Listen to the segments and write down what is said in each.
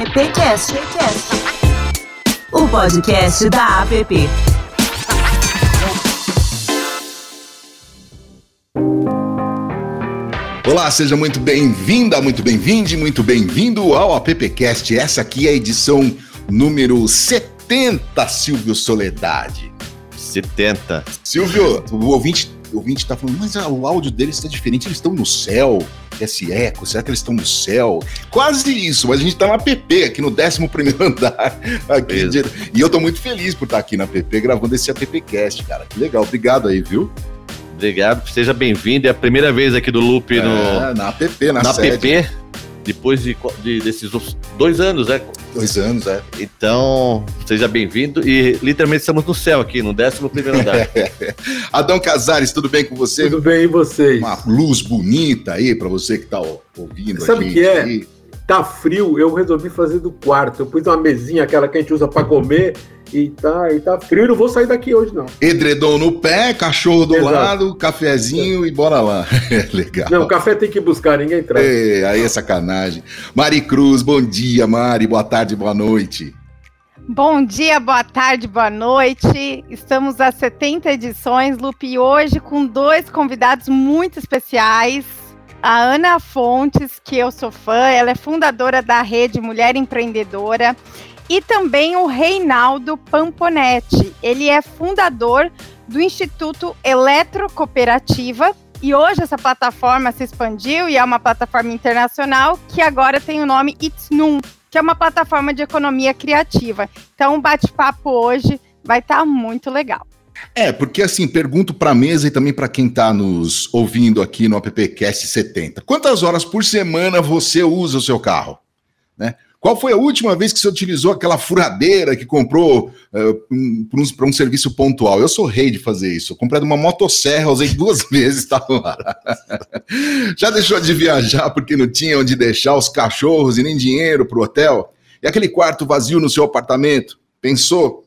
AppCast, o podcast da App. Olá, seja muito bem-vinda, muito bem-vinde, muito bem-vindo ao AppCast. Essa aqui é a edição número 70, Silvio Soledade. 70. Silvio, o ouvinte ouvinte está falando, mas ah, o áudio deles está diferente, eles estão no céu. Esse eco, será que eles estão no céu? Quase isso, mas a gente está na PP, aqui no 11 andar. Aqui, de... e eu estou muito feliz por estar aqui na PP gravando esse AppCast, cara. Que legal, obrigado aí, viu? Obrigado, seja bem-vindo. É a primeira vez aqui do Loop é, no. Na app, na, na app depois de, de, desses dois anos, né? Dois anos, é. Então, seja bem-vindo e literalmente estamos no céu aqui, no 11 primeiro andar. Adão Casares, tudo bem com você? Tudo bem, e vocês? Uma luz bonita aí para você que está ouvindo Sabe o que é? Aí. Tá frio, eu resolvi fazer do quarto. Eu pus uma mesinha, aquela que a gente usa para comer, e tá, e tá frio, não vou sair daqui hoje, não. Edredom no pé, cachorro do Exato. lado, cafezinho é. e bora lá. Legal. Não, café tem que buscar, ninguém traz. É, aí é sacanagem. Mari Cruz, bom dia, Mari. Boa tarde, boa noite. Bom dia, boa tarde, boa noite. Estamos a 70 edições, Lupe, hoje com dois convidados muito especiais. A Ana Fontes, que eu sou fã, ela é fundadora da rede Mulher Empreendedora e também o Reinaldo Pamponetti. Ele é fundador do Instituto Eletrocooperativa e hoje essa plataforma se expandiu e é uma plataforma internacional que agora tem o nome It's Num, que é uma plataforma de economia criativa. Então o bate-papo hoje vai estar tá muito legal. É, porque assim, pergunto para a mesa e também para quem está nos ouvindo aqui no AppCast 70. Quantas horas por semana você usa o seu carro? Né? Qual foi a última vez que você utilizou aquela furadeira que comprou uh, um, para um, um, serviço pontual? Eu sou rei de fazer isso. Eu comprei uma motosserra, usei duas vezes, tá lá. Já deixou de viajar porque não tinha onde deixar os cachorros e nem dinheiro para o hotel? E aquele quarto vazio no seu apartamento? Pensou?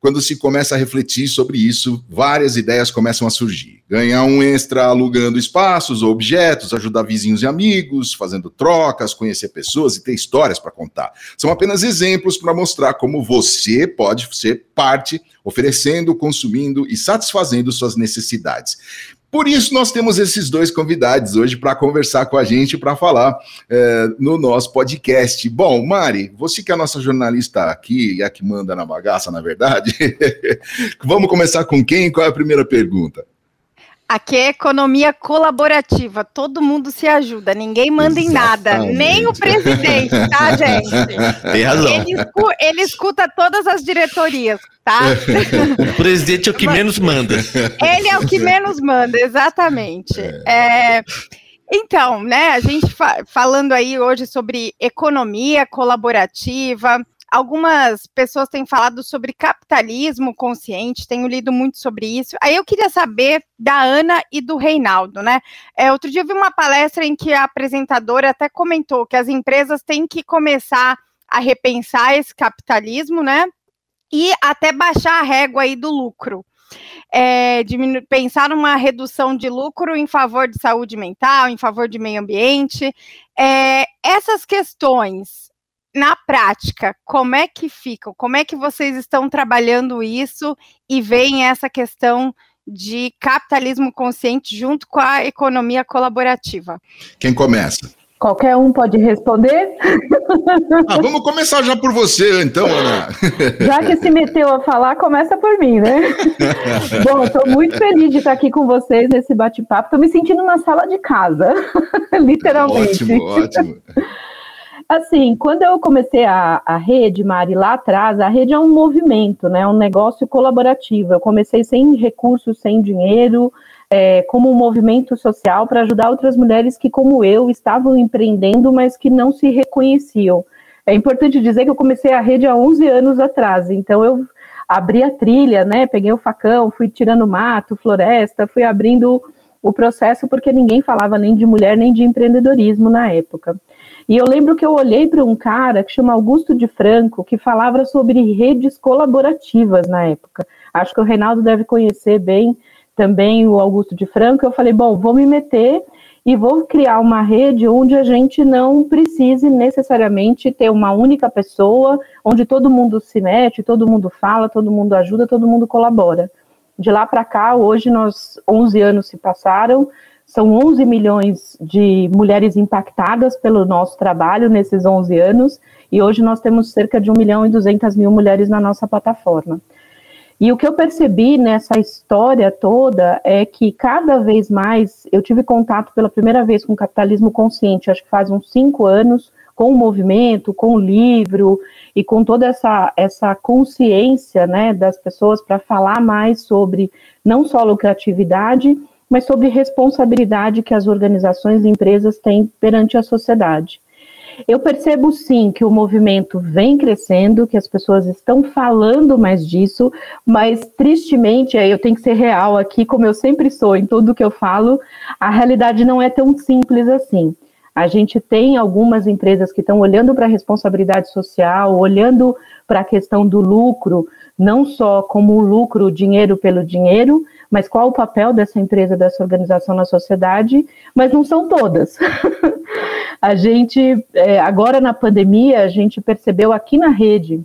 Quando se começa a refletir sobre isso, várias ideias começam a surgir. Ganhar um extra alugando espaços ou objetos, ajudar vizinhos e amigos, fazendo trocas, conhecer pessoas e ter histórias para contar. São apenas exemplos para mostrar como você pode ser parte, oferecendo, consumindo e satisfazendo suas necessidades. Por isso, nós temos esses dois convidados hoje para conversar com a gente, para falar é, no nosso podcast. Bom, Mari, você que é a nossa jornalista aqui e a que manda na bagaça, na verdade, vamos começar com quem? Qual é a primeira pergunta? Aqui é economia colaborativa, todo mundo se ajuda, ninguém manda em nada, nem o presidente, tá, gente? Tem razão. Ele, escu ele escuta todas as diretorias, tá? o presidente é o que menos manda. Ele é o que menos manda, exatamente. É, então, né, a gente fa falando aí hoje sobre economia colaborativa, algumas pessoas têm falado sobre capitalismo consciente, tenho lido muito sobre isso. Aí eu queria saber da Ana e do Reinaldo, né? É, outro dia eu vi uma palestra em que a apresentadora até comentou que as empresas têm que começar a repensar esse capitalismo, né? E até baixar a régua aí do lucro. É, pensar numa redução de lucro em favor de saúde mental, em favor de meio ambiente. É, essas questões na prática, como é que ficam? Como é que vocês estão trabalhando isso e veem essa questão de capitalismo consciente junto com a economia colaborativa? Quem começa? Qualquer um pode responder? Ah, vamos começar já por você, então, Ana. Já que se meteu a falar, começa por mim, né? Bom, estou muito feliz de estar aqui com vocês nesse bate-papo. Estou me sentindo na sala de casa, literalmente. Ótimo, ótimo. Assim, quando eu comecei a, a rede, Mari, lá atrás, a rede é um movimento, né? Um negócio colaborativo. Eu comecei sem recursos, sem dinheiro, é, como um movimento social para ajudar outras mulheres que, como eu, estavam empreendendo, mas que não se reconheciam. É importante dizer que eu comecei a rede há 11 anos atrás, então eu abri a trilha, né? Peguei o facão, fui tirando mato, floresta, fui abrindo o processo porque ninguém falava nem de mulher nem de empreendedorismo na época. E eu lembro que eu olhei para um cara que chama Augusto de Franco, que falava sobre redes colaborativas na época. Acho que o Reinaldo deve conhecer bem também o Augusto de Franco. Eu falei, bom, vou me meter e vou criar uma rede onde a gente não precise necessariamente ter uma única pessoa, onde todo mundo se mete, todo mundo fala, todo mundo ajuda, todo mundo colabora. De lá para cá, hoje nós 11 anos se passaram, são 11 milhões de mulheres impactadas pelo nosso trabalho nesses 11 anos, e hoje nós temos cerca de 1 milhão e 200 mil mulheres na nossa plataforma. E o que eu percebi nessa história toda é que cada vez mais eu tive contato pela primeira vez com o capitalismo consciente, acho que faz uns cinco anos, com o movimento, com o livro e com toda essa, essa consciência né, das pessoas para falar mais sobre não só lucratividade, mas sobre responsabilidade que as organizações e empresas têm perante a sociedade. Eu percebo sim que o movimento vem crescendo, que as pessoas estão falando mais disso, mas tristemente, eu tenho que ser real aqui, como eu sempre sou em tudo que eu falo, a realidade não é tão simples assim. A gente tem algumas empresas que estão olhando para a responsabilidade social, olhando para a questão do lucro, não só como o lucro, dinheiro pelo dinheiro, mas qual o papel dessa empresa, dessa organização na sociedade, mas não são todas. a gente, é, agora na pandemia, a gente percebeu aqui na rede,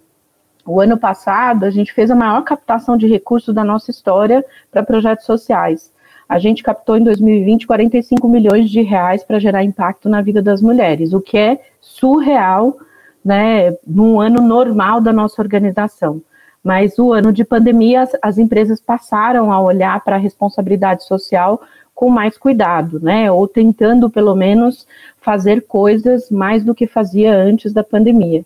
o ano passado, a gente fez a maior captação de recursos da nossa história para projetos sociais. A gente captou em 2020 45 milhões de reais para gerar impacto na vida das mulheres, o que é surreal, né, num ano normal da nossa organização. Mas o ano de pandemia, as, as empresas passaram a olhar para a responsabilidade social com mais cuidado, né? Ou tentando, pelo menos, fazer coisas mais do que fazia antes da pandemia.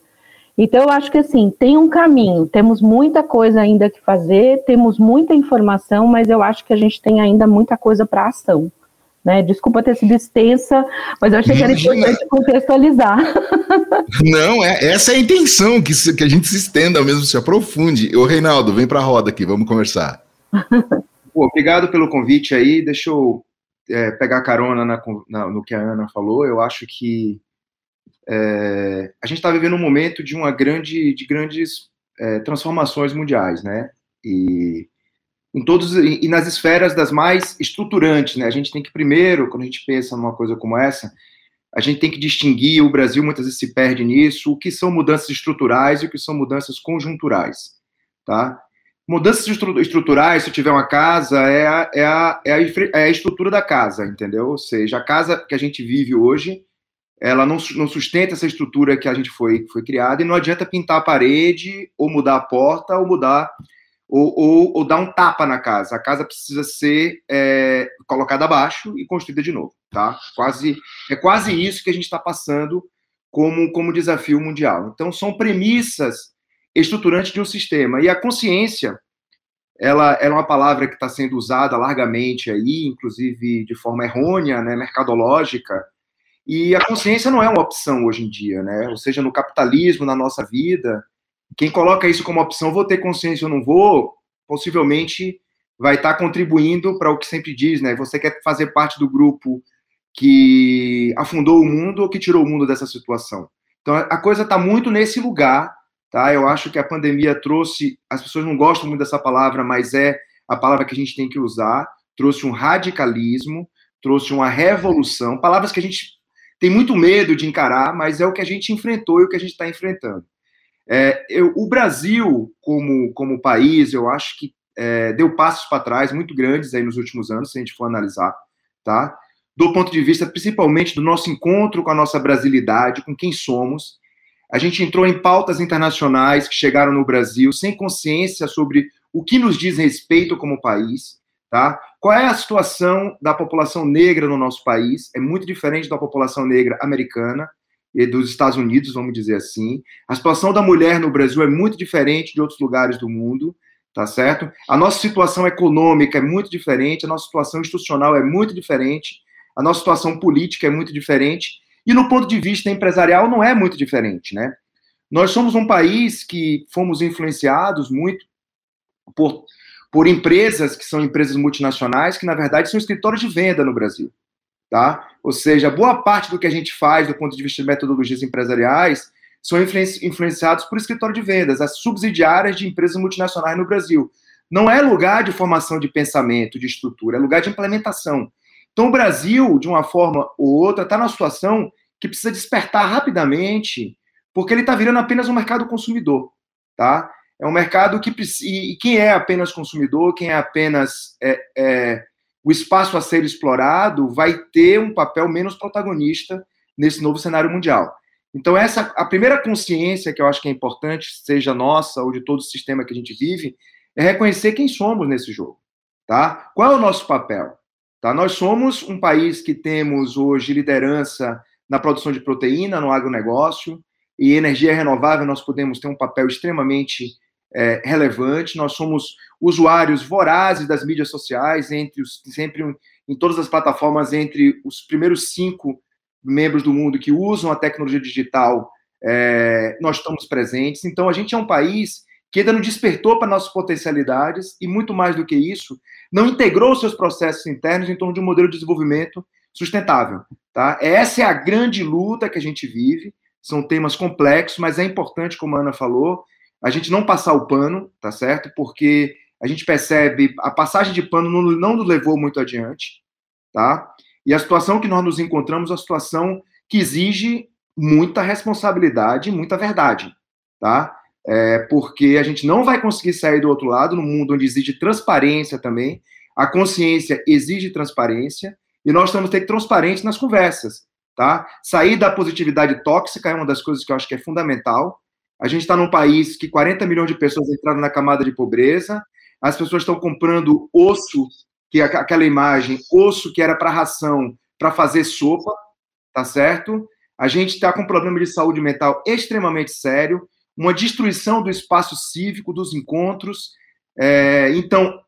Então, eu acho que assim, tem um caminho, temos muita coisa ainda que fazer, temos muita informação, mas eu acho que a gente tem ainda muita coisa para ação. Né? Desculpa ter sido extensa, mas eu achei que era importante contextualizar. Não, é, essa é a intenção, que, se, que a gente se estenda mesmo, se aprofunde. Ô, Reinaldo, vem para a roda aqui, vamos conversar. Pô, obrigado pelo convite aí. Deixa eu é, pegar carona na, na, no que a Ana falou. Eu acho que é, a gente está vivendo um momento de uma grande, de grandes é, transformações mundiais, né? E em todos e nas esferas das mais estruturantes, né? A gente tem que primeiro, quando a gente pensa numa coisa como essa, a gente tem que distinguir, o Brasil muitas vezes se perde nisso, o que são mudanças estruturais e o que são mudanças conjunturais, tá? Mudanças estruturais, se tiver uma casa, é a, é, a, é, a, é a estrutura da casa, entendeu? Ou seja, a casa que a gente vive hoje, ela não, não sustenta essa estrutura que a gente foi, foi criada, e não adianta pintar a parede, ou mudar a porta, ou mudar ou, ou, ou, dar um tapa na casa. A casa precisa ser é, colocada abaixo e construída de novo, tá? Quase é quase isso que a gente está passando como como desafio mundial. Então são premissas estruturantes de um sistema e a consciência ela, ela é uma palavra que está sendo usada largamente aí, inclusive de forma errônea, né, mercadológica. E a consciência não é uma opção hoje em dia, né? Ou seja, no capitalismo, na nossa vida, quem coloca isso como opção, vou ter consciência ou não vou, possivelmente vai estar contribuindo para o que sempre diz, né? Você quer fazer parte do grupo que afundou o mundo ou que tirou o mundo dessa situação. Então a coisa está muito nesse lugar, tá? Eu acho que a pandemia trouxe, as pessoas não gostam muito dessa palavra, mas é a palavra que a gente tem que usar. Trouxe um radicalismo, trouxe uma revolução, palavras que a gente tem muito medo de encarar, mas é o que a gente enfrentou e o que a gente está enfrentando. É, eu, o Brasil, como, como país, eu acho que é, deu passos para trás muito grandes aí nos últimos anos, se a gente for analisar, tá? Do ponto de vista, principalmente, do nosso encontro com a nossa brasilidade, com quem somos. A gente entrou em pautas internacionais que chegaram no Brasil sem consciência sobre o que nos diz respeito como país, tá? Qual é a situação da população negra no nosso país? É muito diferente da população negra americana dos Estados Unidos, vamos dizer assim. A situação da mulher no Brasil é muito diferente de outros lugares do mundo, tá certo? A nossa situação econômica é muito diferente, a nossa situação institucional é muito diferente, a nossa situação política é muito diferente, e no ponto de vista empresarial não é muito diferente, né? Nós somos um país que fomos influenciados muito por, por empresas que são empresas multinacionais, que na verdade são escritórios de venda no Brasil tá? Ou seja, boa parte do que a gente faz do ponto de vista de metodologias empresariais são influenciados por escritório de vendas, as subsidiárias de empresas multinacionais no Brasil. Não é lugar de formação de pensamento, de estrutura, é lugar de implementação. Então, o Brasil, de uma forma ou outra, está numa situação que precisa despertar rapidamente, porque ele está virando apenas um mercado consumidor, tá? É um mercado que e quem é apenas consumidor, quem é apenas é, é, o espaço a ser explorado, vai ter um papel menos protagonista nesse novo cenário mundial. Então essa a primeira consciência que eu acho que é importante, seja nossa ou de todo o sistema que a gente vive, é reconhecer quem somos nesse jogo, tá? Qual é o nosso papel? Tá? Nós somos um país que temos hoje liderança na produção de proteína, no agronegócio, e energia renovável nós podemos ter um papel extremamente é, relevante. Nós somos usuários vorazes das mídias sociais, entre os, sempre em todas as plataformas, entre os primeiros cinco membros do mundo que usam a tecnologia digital, é, nós estamos presentes. Então, a gente é um país que ainda não despertou para nossas potencialidades e, muito mais do que isso, não integrou seus processos internos em torno de um modelo de desenvolvimento sustentável. Tá? Essa é a grande luta que a gente vive. São temas complexos, mas é importante, como a Ana falou, a gente não passar o pano, tá certo? Porque a gente percebe a passagem de pano não, não nos levou muito adiante, tá? E a situação que nós nos encontramos é uma situação que exige muita responsabilidade, muita verdade, tá? É porque a gente não vai conseguir sair do outro lado, no mundo onde exige transparência também, a consciência exige transparência, e nós temos que ter transparência nas conversas, tá? Sair da positividade tóxica é uma das coisas que eu acho que é fundamental. A gente está num país que 40 milhões de pessoas entraram na camada de pobreza, as pessoas estão comprando osso, que é aquela imagem, osso que era para ração, para fazer sopa, tá certo? A gente está com um problema de saúde mental extremamente sério, uma destruição do espaço cívico, dos encontros. É, então,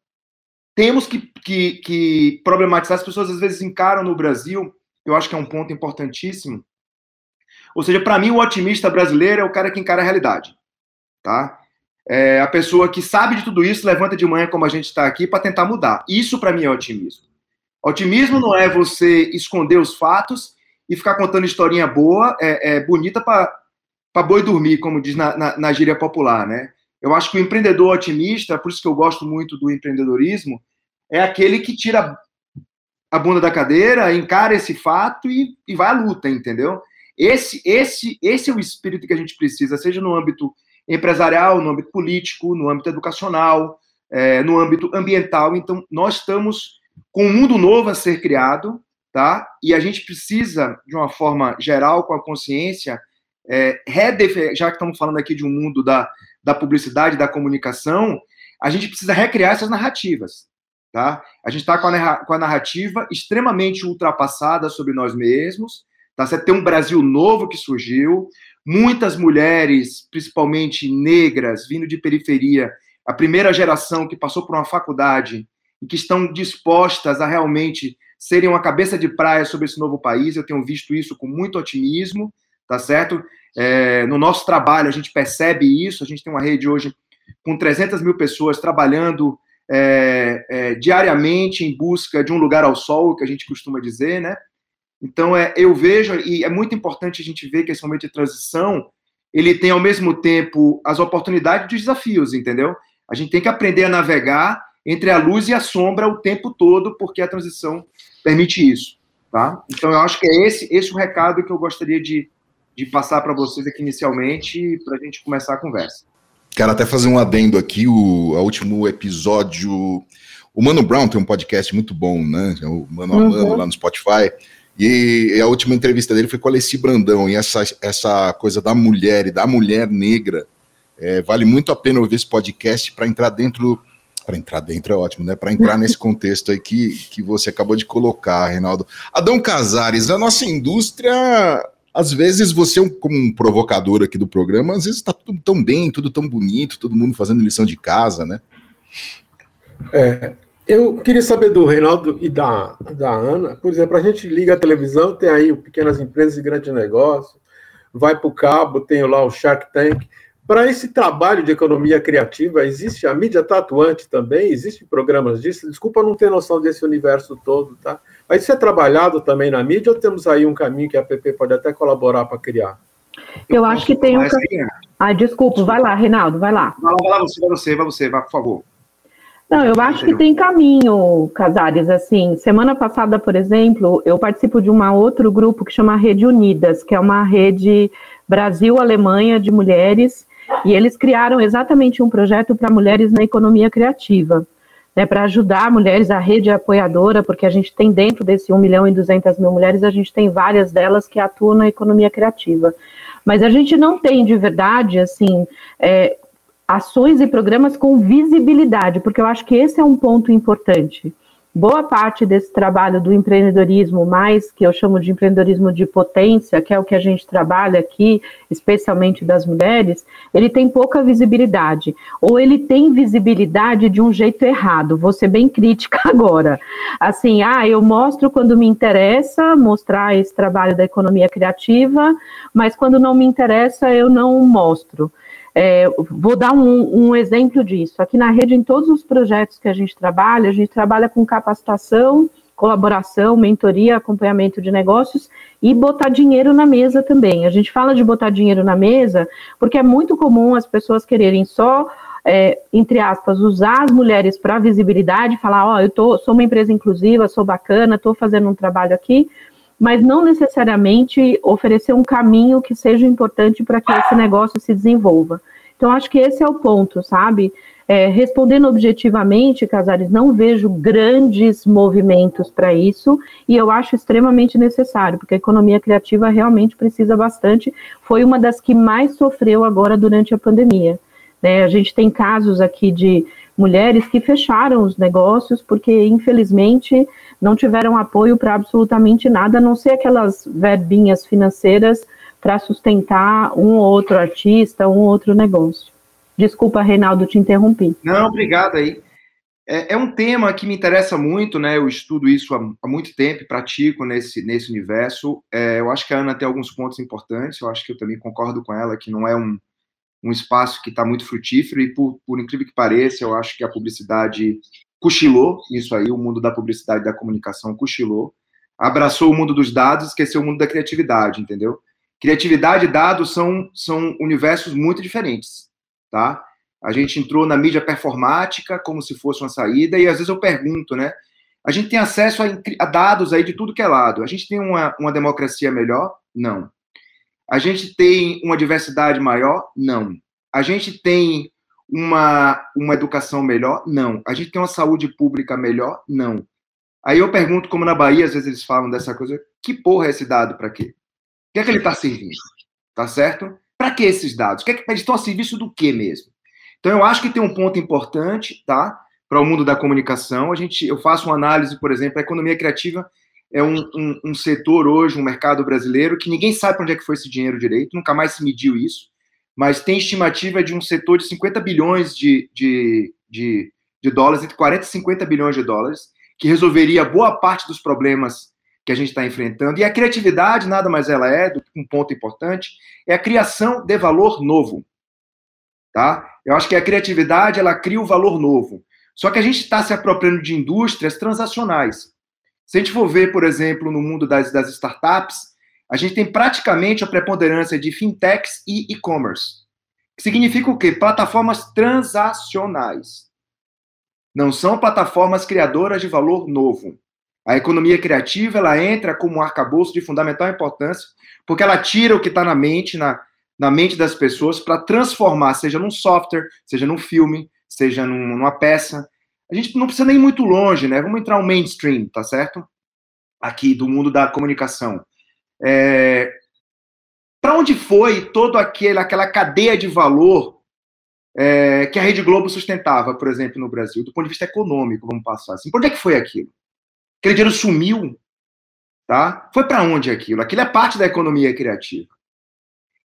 temos que, que, que, problematizar. As pessoas às vezes encaram no Brasil, eu acho que é um ponto importantíssimo. Ou seja, para mim, o otimista brasileiro é o cara que encara a realidade. Tá? É a pessoa que sabe de tudo isso, levanta de manhã, como a gente está aqui, para tentar mudar. Isso, para mim, é otimismo. Otimismo não é você esconder os fatos e ficar contando historinha boa, é, é bonita para boi dormir, como diz na, na, na gíria popular, né? Eu acho que o empreendedor otimista, por isso que eu gosto muito do empreendedorismo, é aquele que tira a bunda da cadeira, encara esse fato e, e vai à luta, entendeu? Esse, esse, esse é o espírito que a gente precisa, seja no âmbito empresarial, no âmbito político, no âmbito educacional, é, no âmbito ambiental. Então, nós estamos com um mundo novo a ser criado, tá? E a gente precisa, de uma forma geral, com a consciência, é, já que estamos falando aqui de um mundo da, da publicidade, da comunicação, a gente precisa recriar essas narrativas. Tá? A gente está com, com, a narrativa extremamente ultrapassada sobre nós mesmos. Tá? Você tem um Brasil novo que surgiu, muitas mulheres, principalmente negras, vindo de periferia, a primeira geração que passou por uma faculdade e que estão dispostas a realmente serem uma cabeça de praia sobre esse novo país. Eu tenho visto isso com muito otimismo, tá certo? É, no nosso trabalho, a gente percebe isso. A gente tem uma rede hoje com 300 mil pessoas trabalhando é, é, diariamente em busca de um lugar ao sol, que a gente costuma dizer, né? Então, é, eu vejo, e é muito importante a gente ver que esse momento de transição, ele tem, ao mesmo tempo, as oportunidades e os desafios, entendeu? A gente tem que aprender a navegar entre a luz e a sombra o tempo todo, porque a transição permite isso, tá? Então, eu acho que é esse, esse o recado que eu gostaria de, de passar para vocês aqui inicialmente, para a gente começar a conversa. Quero até fazer um adendo aqui, o, o último episódio. O Mano Brown tem um podcast muito bom, né? O Mano uhum. a Mano lá no Spotify. E a última entrevista dele foi com a Alessi Brandão. E essa, essa coisa da mulher e da mulher negra é, vale muito a pena ouvir esse podcast para entrar dentro. Para entrar dentro é ótimo, né? Para entrar nesse contexto aí que, que você acabou de colocar, Reinaldo. Adão Casares, a nossa indústria às vezes você, como um provocador aqui do programa, às vezes está tudo tão bem, tudo tão bonito, todo mundo fazendo lição de casa, né? É, eu queria saber do Reinaldo e da, da Ana, por exemplo, a gente liga a televisão, tem aí o Pequenas Empresas e Grande Negócio, vai para o cabo, tem lá o Shark Tank. Para esse trabalho de economia criativa, existe a mídia tatuante também? Existem programas disso? Desculpa não ter noção desse universo todo, tá? Mas isso é trabalhado também na mídia ou temos aí um caminho que a PP pode até colaborar para criar? Eu, acho que tem um caminho. Ah, desculpa, vai lá, Reinaldo, vai lá. Vai lá, vai lá, você, vai você, vai você, vai, por favor. Não, eu acho que tem caminho, Casares. Assim, semana passada, por exemplo, eu participo de um outro grupo que chama Rede Unidas, que é uma rede Brasil-Alemanha de mulheres, e eles criaram exatamente um projeto para mulheres na economia criativa, né, para ajudar mulheres, a rede apoiadora, porque a gente tem dentro desse 1 milhão e 200 mil mulheres, a gente tem várias delas que atuam na economia criativa. Mas a gente não tem de verdade, assim, é, ações e programas com visibilidade, porque eu acho que esse é um ponto importante. Boa parte desse trabalho do empreendedorismo, mais que eu chamo de empreendedorismo de potência, que é o que a gente trabalha aqui, especialmente das mulheres, ele tem pouca visibilidade. Ou ele tem visibilidade de um jeito errado. Vou ser bem crítica agora. Assim, ah, eu mostro quando me interessa mostrar esse trabalho da economia criativa, mas quando não me interessa, eu não mostro. É, vou dar um, um, exemplo disso. Aqui na rede, em todos os projetos que a gente trabalha, a gente trabalha com capacitação, colaboração, mentoria, acompanhamento de negócios e botar dinheiro na mesa também. A gente fala de botar dinheiro na mesa porque é muito comum as pessoas quererem só, é, entre aspas, usar as mulheres para visibilidade, falar, ó, oh, eu tô, sou uma empresa inclusiva, sou bacana, estou fazendo um trabalho aqui, mas não necessariamente oferecer um caminho que seja importante para que esse negócio se desenvolva. Então, acho que esse é o ponto, sabe? É, respondendo objetivamente, Casares, não vejo grandes movimentos para isso e eu acho extremamente necessário, porque a economia criativa realmente precisa bastante. Foi uma das que mais sofreu agora durante a pandemia. Né? A gente tem casos aqui de mulheres que fecharam os negócios porque, infelizmente, não tiveram apoio para absolutamente nada, a não ser aquelas verbinhas financeiras para sustentar um ou outro artista, um ou outro negócio. Desculpa, Reinaldo, te interrompi. Não, obrigado aí. É, é, um tema que me interessa muito, né? Eu estudo isso há, há muito tempo, pratico nesse, nesse universo. É, eu acho que a Ana tem alguns pontos importantes, eu acho que eu também concordo com ela, que não é um, um espaço que está muito frutífero, e por, por incrível que pareça, eu acho que a publicidade cochilou isso aí, o mundo da publicidade e da comunicação cochilou, abraçou o mundo dos dados, esqueceu o mundo da criatividade, entendeu? Criatividade e dados são, são universos muito diferentes, tá? A gente entrou na mídia performática como se fosse uma saída, e às vezes eu pergunto, né? A gente tem acesso a, a dados aí de tudo que é lado. A gente tem uma, uma democracia melhor? Não. A gente tem uma diversidade maior? Não. A gente tem uma, uma educação melhor? Não. A gente tem uma saúde pública melhor? Não. Aí eu pergunto, como na Bahia, às vezes eles falam dessa coisa, que porra é esse dado para quê? O que é que ele está servindo? Tá certo? Para que esses dados? Que é que, eles estão a serviço do que mesmo? Então eu acho que tem um ponto importante, tá? Para o mundo da comunicação. A gente, eu faço uma análise, por exemplo, a economia criativa é um, um, um setor hoje, um mercado brasileiro, que ninguém sabe para onde é que foi esse dinheiro direito, nunca mais se mediu isso mas tem estimativa de um setor de 50 bilhões de, de, de, de dólares, entre 40 e 50 bilhões de dólares, que resolveria boa parte dos problemas que a gente está enfrentando. E a criatividade, nada mais ela é, um ponto importante, é a criação de valor novo. Tá? Eu acho que a criatividade, ela cria o valor novo. Só que a gente está se apropriando de indústrias transacionais. Se a gente for ver, por exemplo, no mundo das, das startups, a gente tem praticamente a preponderância de fintechs e e-commerce. Que significa o quê? Plataformas transacionais. Não são plataformas criadoras de valor novo. A economia criativa ela entra como um arcabouço de fundamental importância, porque ela tira o que está na mente, na, na mente das pessoas, para transformar, seja num software, seja num filme, seja num, numa peça. A gente não precisa nem muito longe, né? Vamos entrar no mainstream, tá certo? Aqui do mundo da comunicação. É, para onde foi toda aquela cadeia de valor é, que a Rede Globo sustentava, por exemplo, no Brasil, do ponto de vista econômico, vamos passar assim? Por onde é que foi aquilo? Aquele dinheiro sumiu, tá? Foi para onde aquilo? Aquilo é parte da economia criativa.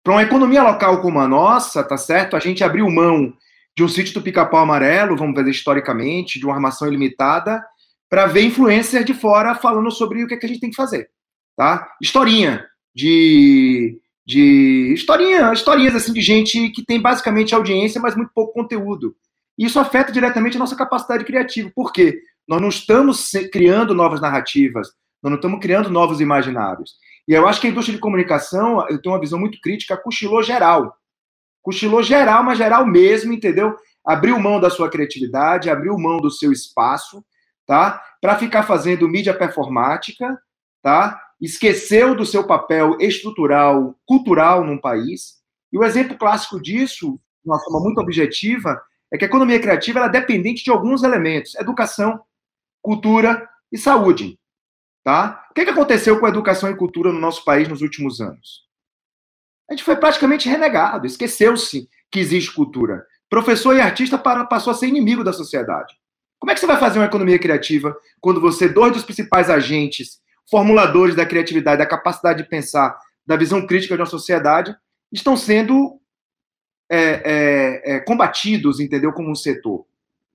Para uma economia local como a nossa, tá certo? A gente abriu mão de um sítio do pica-pau amarelo, vamos ver historicamente, de uma armação ilimitada, para ver influências de fora falando sobre o que, é que a gente tem que fazer tá? Historinha de de historinha, historinhas assim de gente que tem basicamente audiência, mas muito pouco conteúdo. E isso afeta diretamente a nossa capacidade criativa. Por quê? Nós não estamos criando novas narrativas, nós não estamos criando novos imaginários. E eu acho que a indústria de comunicação, eu tenho uma visão muito crítica, cochilou geral. Cochilou geral, mas geral mesmo, entendeu? abriu mão da sua criatividade, abriu mão do seu espaço, tá? Para ficar fazendo mídia performática, tá? Esqueceu do seu papel estrutural, cultural num país. E o exemplo clássico disso, de uma forma muito objetiva, é que a economia criativa é dependente de alguns elementos: educação, cultura e saúde. Tá? O que, que aconteceu com a educação e cultura no nosso país nos últimos anos? A gente foi praticamente renegado, esqueceu-se que existe cultura. Professor e artista passou a ser inimigo da sociedade. Como é que você vai fazer uma economia criativa quando você, dois dos principais agentes, formuladores da criatividade, da capacidade de pensar, da visão crítica de uma sociedade, estão sendo é, é, é, combatidos, entendeu, como um setor?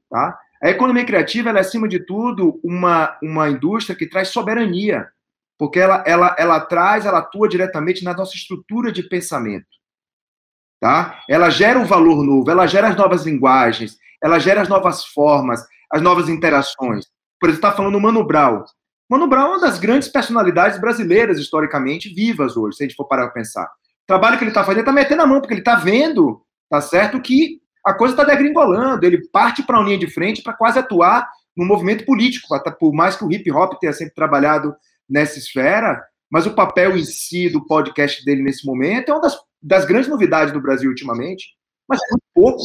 Tá? A economia criativa é, acima de tudo, uma, uma indústria que traz soberania, porque ela, ela, ela traz, ela atua diretamente na nossa estrutura de pensamento. Tá? Ela gera um valor novo, ela gera as novas linguagens, ela gera as novas formas, as novas interações. Por exemplo, está falando o Mano Brown. Mano Brown é uma das grandes personalidades brasileiras, historicamente, vivas hoje, se a gente for parar para pensar. O trabalho que ele está fazendo está metendo a mão, porque ele está vendo, tá certo, que a coisa está degringolando. Ele parte para a linha de frente para quase atuar no movimento político, por mais que o hip hop tenha sempre trabalhado nessa esfera, mas o papel em si do podcast dele nesse momento é uma das, das grandes novidades do Brasil ultimamente, mas muito pouco,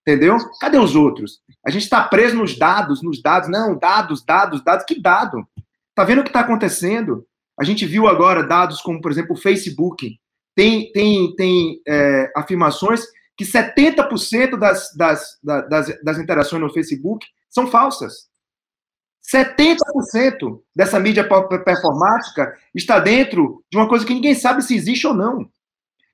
entendeu? Cadê os outros? A gente está preso nos dados, nos dados, não, dados, dados, dados, que dado? Tá vendo o que está acontecendo? A gente viu agora dados como, por exemplo, o Facebook. Tem, tem, tem é, afirmações que 70% das, das, das, das interações no Facebook são falsas. 70% dessa mídia performática está dentro de uma coisa que ninguém sabe se existe ou não.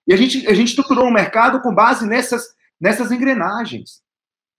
E a gente, a gente estruturou um mercado com base nessas, nessas engrenagens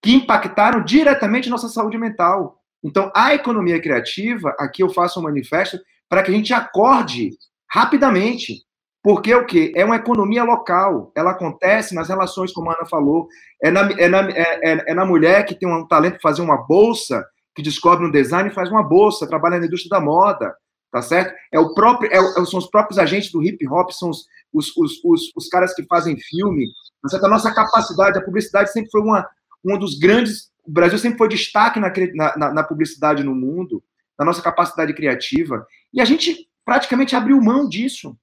que impactaram diretamente nossa saúde mental. Então, a economia criativa, aqui eu faço um manifesto para que a gente acorde rapidamente porque o quê? É uma economia local. Ela acontece nas relações, como a Ana falou. É na, é na, é, é, é na mulher que tem um talento de fazer uma bolsa, que descobre um design e faz uma bolsa, trabalha na indústria da moda, tá certo? É o próprio, é, é são os próprios agentes do hip hop, são os, os, os, os, os caras que fazem filme. Tá certo? A nossa capacidade, a publicidade sempre foi uma, um dos grandes. O Brasil sempre foi destaque na, na, na publicidade no mundo, na nossa capacidade criativa. E a gente praticamente abriu mão disso.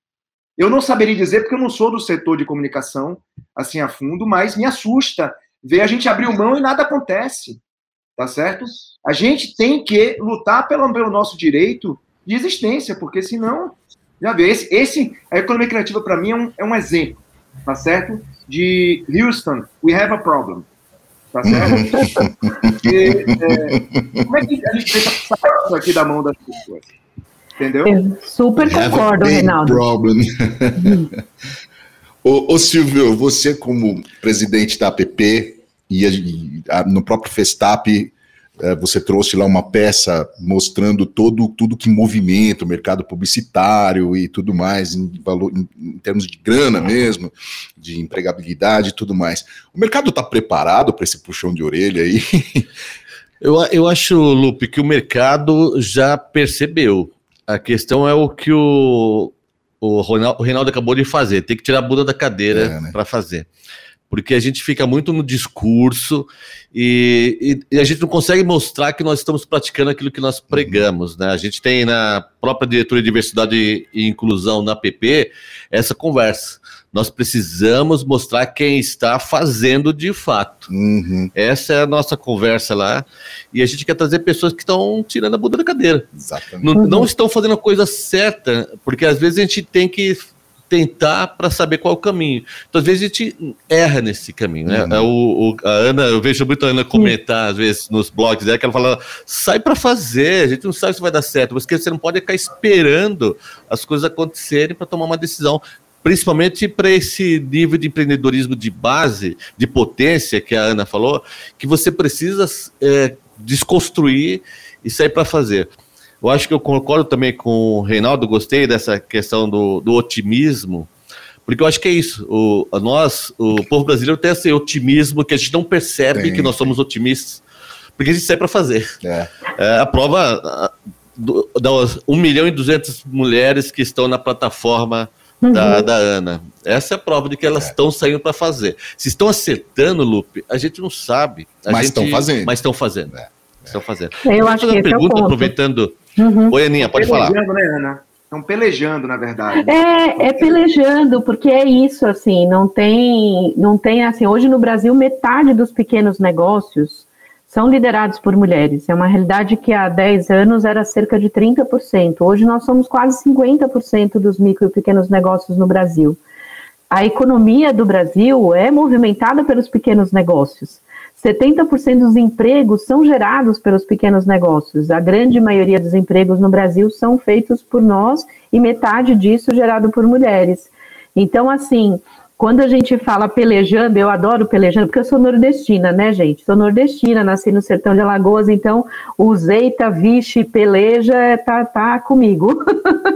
Eu não saberia dizer porque eu não sou do setor de comunicação assim a fundo, mas me assusta ver a gente abrir mão e nada acontece. Tá certo? A gente tem que lutar pelo, pelo nosso direito de existência, porque senão, já vê, esse, esse a economia criativa para mim é um, é um exemplo, tá certo? De Houston, we have a problem. Tá certo? Porque, é, como é que a gente deixa isso aqui da mão das pessoas? Entendeu? Eu super concordo, Reinaldo. Problem. ô, ô, Silvio, você como presidente da APP e, a, no próprio Festap, é, você trouxe lá uma peça mostrando todo tudo que movimenta o mercado publicitário e tudo mais, em, valor, em, em termos de grana mesmo, de empregabilidade e tudo mais. O mercado está preparado para esse puxão de orelha aí? Eu, eu acho, Lupe, que o mercado já percebeu a questão é o que o, o, Ronaldo, o Reinaldo acabou de fazer. Tem que tirar a bunda da cadeira é, né? para fazer. Porque a gente fica muito no discurso e, e, e, a gente não consegue mostrar que nós estamos praticando aquilo que nós pregamos. Né? A gente tem na própria diretoria de diversidade e inclusão na PP essa conversa. Nós precisamos mostrar quem está fazendo de fato. Uhum. Essa é a nossa conversa lá. E a gente quer trazer pessoas que estão tirando a bunda da cadeira. Exatamente. Não, não estão fazendo a coisa certa, porque às vezes a gente tem que tentar para saber qual é o caminho. Então, às vezes, a gente erra nesse caminho, né? Uhum. O, o, a Ana, eu vejo muito a Ana comentar, às vezes, nos blogs dela, que ela fala, sai para fazer, a gente não sabe se vai dar certo, mas que você não pode ficar esperando as coisas acontecerem para tomar uma decisão principalmente para esse nível de empreendedorismo de base, de potência que a Ana falou, que você precisa é, desconstruir e sair para fazer. Eu acho que eu concordo também com o Reinaldo, gostei dessa questão do, do otimismo, porque eu acho que é isso. O, nós, o povo brasileiro tem esse otimismo que a gente não percebe Sim. que nós somos otimistas, porque a gente sai para fazer. É. É, a prova das 1 milhão e 200 mulheres que estão na plataforma uhum. da, da Ana. Essa é a prova de que elas estão é. saindo para fazer. Se estão acertando, Lupe, a gente não sabe. mas estão fazendo. Mas estão fazendo. É. Estão fazendo. Eu acho que uma pergunta, é aproveitando. Uhum. Oi, Aninha, pode falar. Né, Ana? Estão pelejando, na verdade. É, é pelejando, porque é isso, assim, não tem, não tem, assim, hoje no Brasil, metade dos pequenos negócios são liderados por mulheres. É uma realidade que há 10 anos era cerca de 30%. Hoje nós somos quase 50% dos micro e pequenos negócios no Brasil. A economia do Brasil é movimentada pelos pequenos negócios. 70% dos empregos são gerados pelos pequenos negócios. A grande maioria dos empregos no Brasil são feitos por nós e metade disso gerado por mulheres. Então, assim, quando a gente fala pelejando, eu adoro pelejando, porque eu sou nordestina, né, gente? Sou nordestina, nasci no sertão de Alagoas, então o Zeita, Vixe, peleja, tá, tá comigo.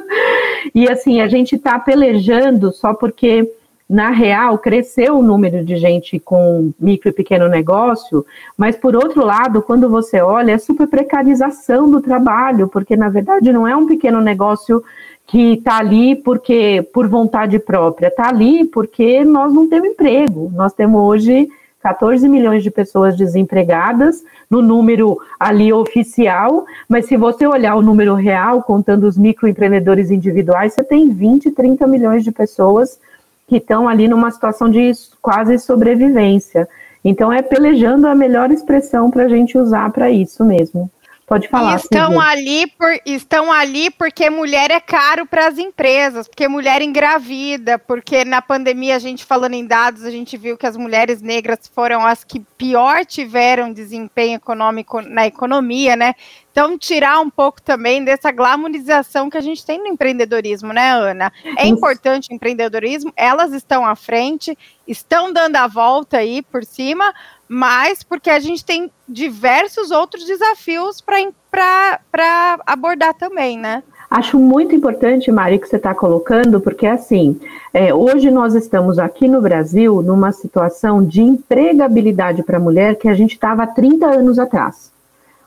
e assim, a gente tá pelejando só porque na real, cresceu o número de gente com micro e pequeno negócio, mas por outro lado, quando você olha, é super precarização do trabalho, porque na verdade não é um pequeno negócio que está ali porque por vontade própria, está ali porque nós não temos emprego. Nós temos hoje 14 milhões de pessoas desempregadas, no número ali oficial, mas se você olhar o número real, contando os microempreendedores individuais, você tem 20, 30 milhões de pessoas que estão ali numa situação de quase sobrevivência. Então, é pelejando a melhor expressão para a gente usar para isso mesmo. Pode falar. estão ali, por, estão ali porque mulher é caro para as empresas, porque mulher engravida, porque na pandemia, a gente falando em dados, a gente viu que as mulheres negras foram as que pior tiveram desempenho econômico na economia, né? Então, tirar um pouco também dessa glamorização que a gente tem no empreendedorismo, né, Ana? É importante o empreendedorismo, elas estão à frente, estão dando a volta aí por cima, mas porque a gente tem diversos outros desafios para abordar também, né? Acho muito importante, Mari, que você está colocando, porque assim, é, hoje nós estamos aqui no Brasil numa situação de empregabilidade para a mulher que a gente estava há 30 anos atrás.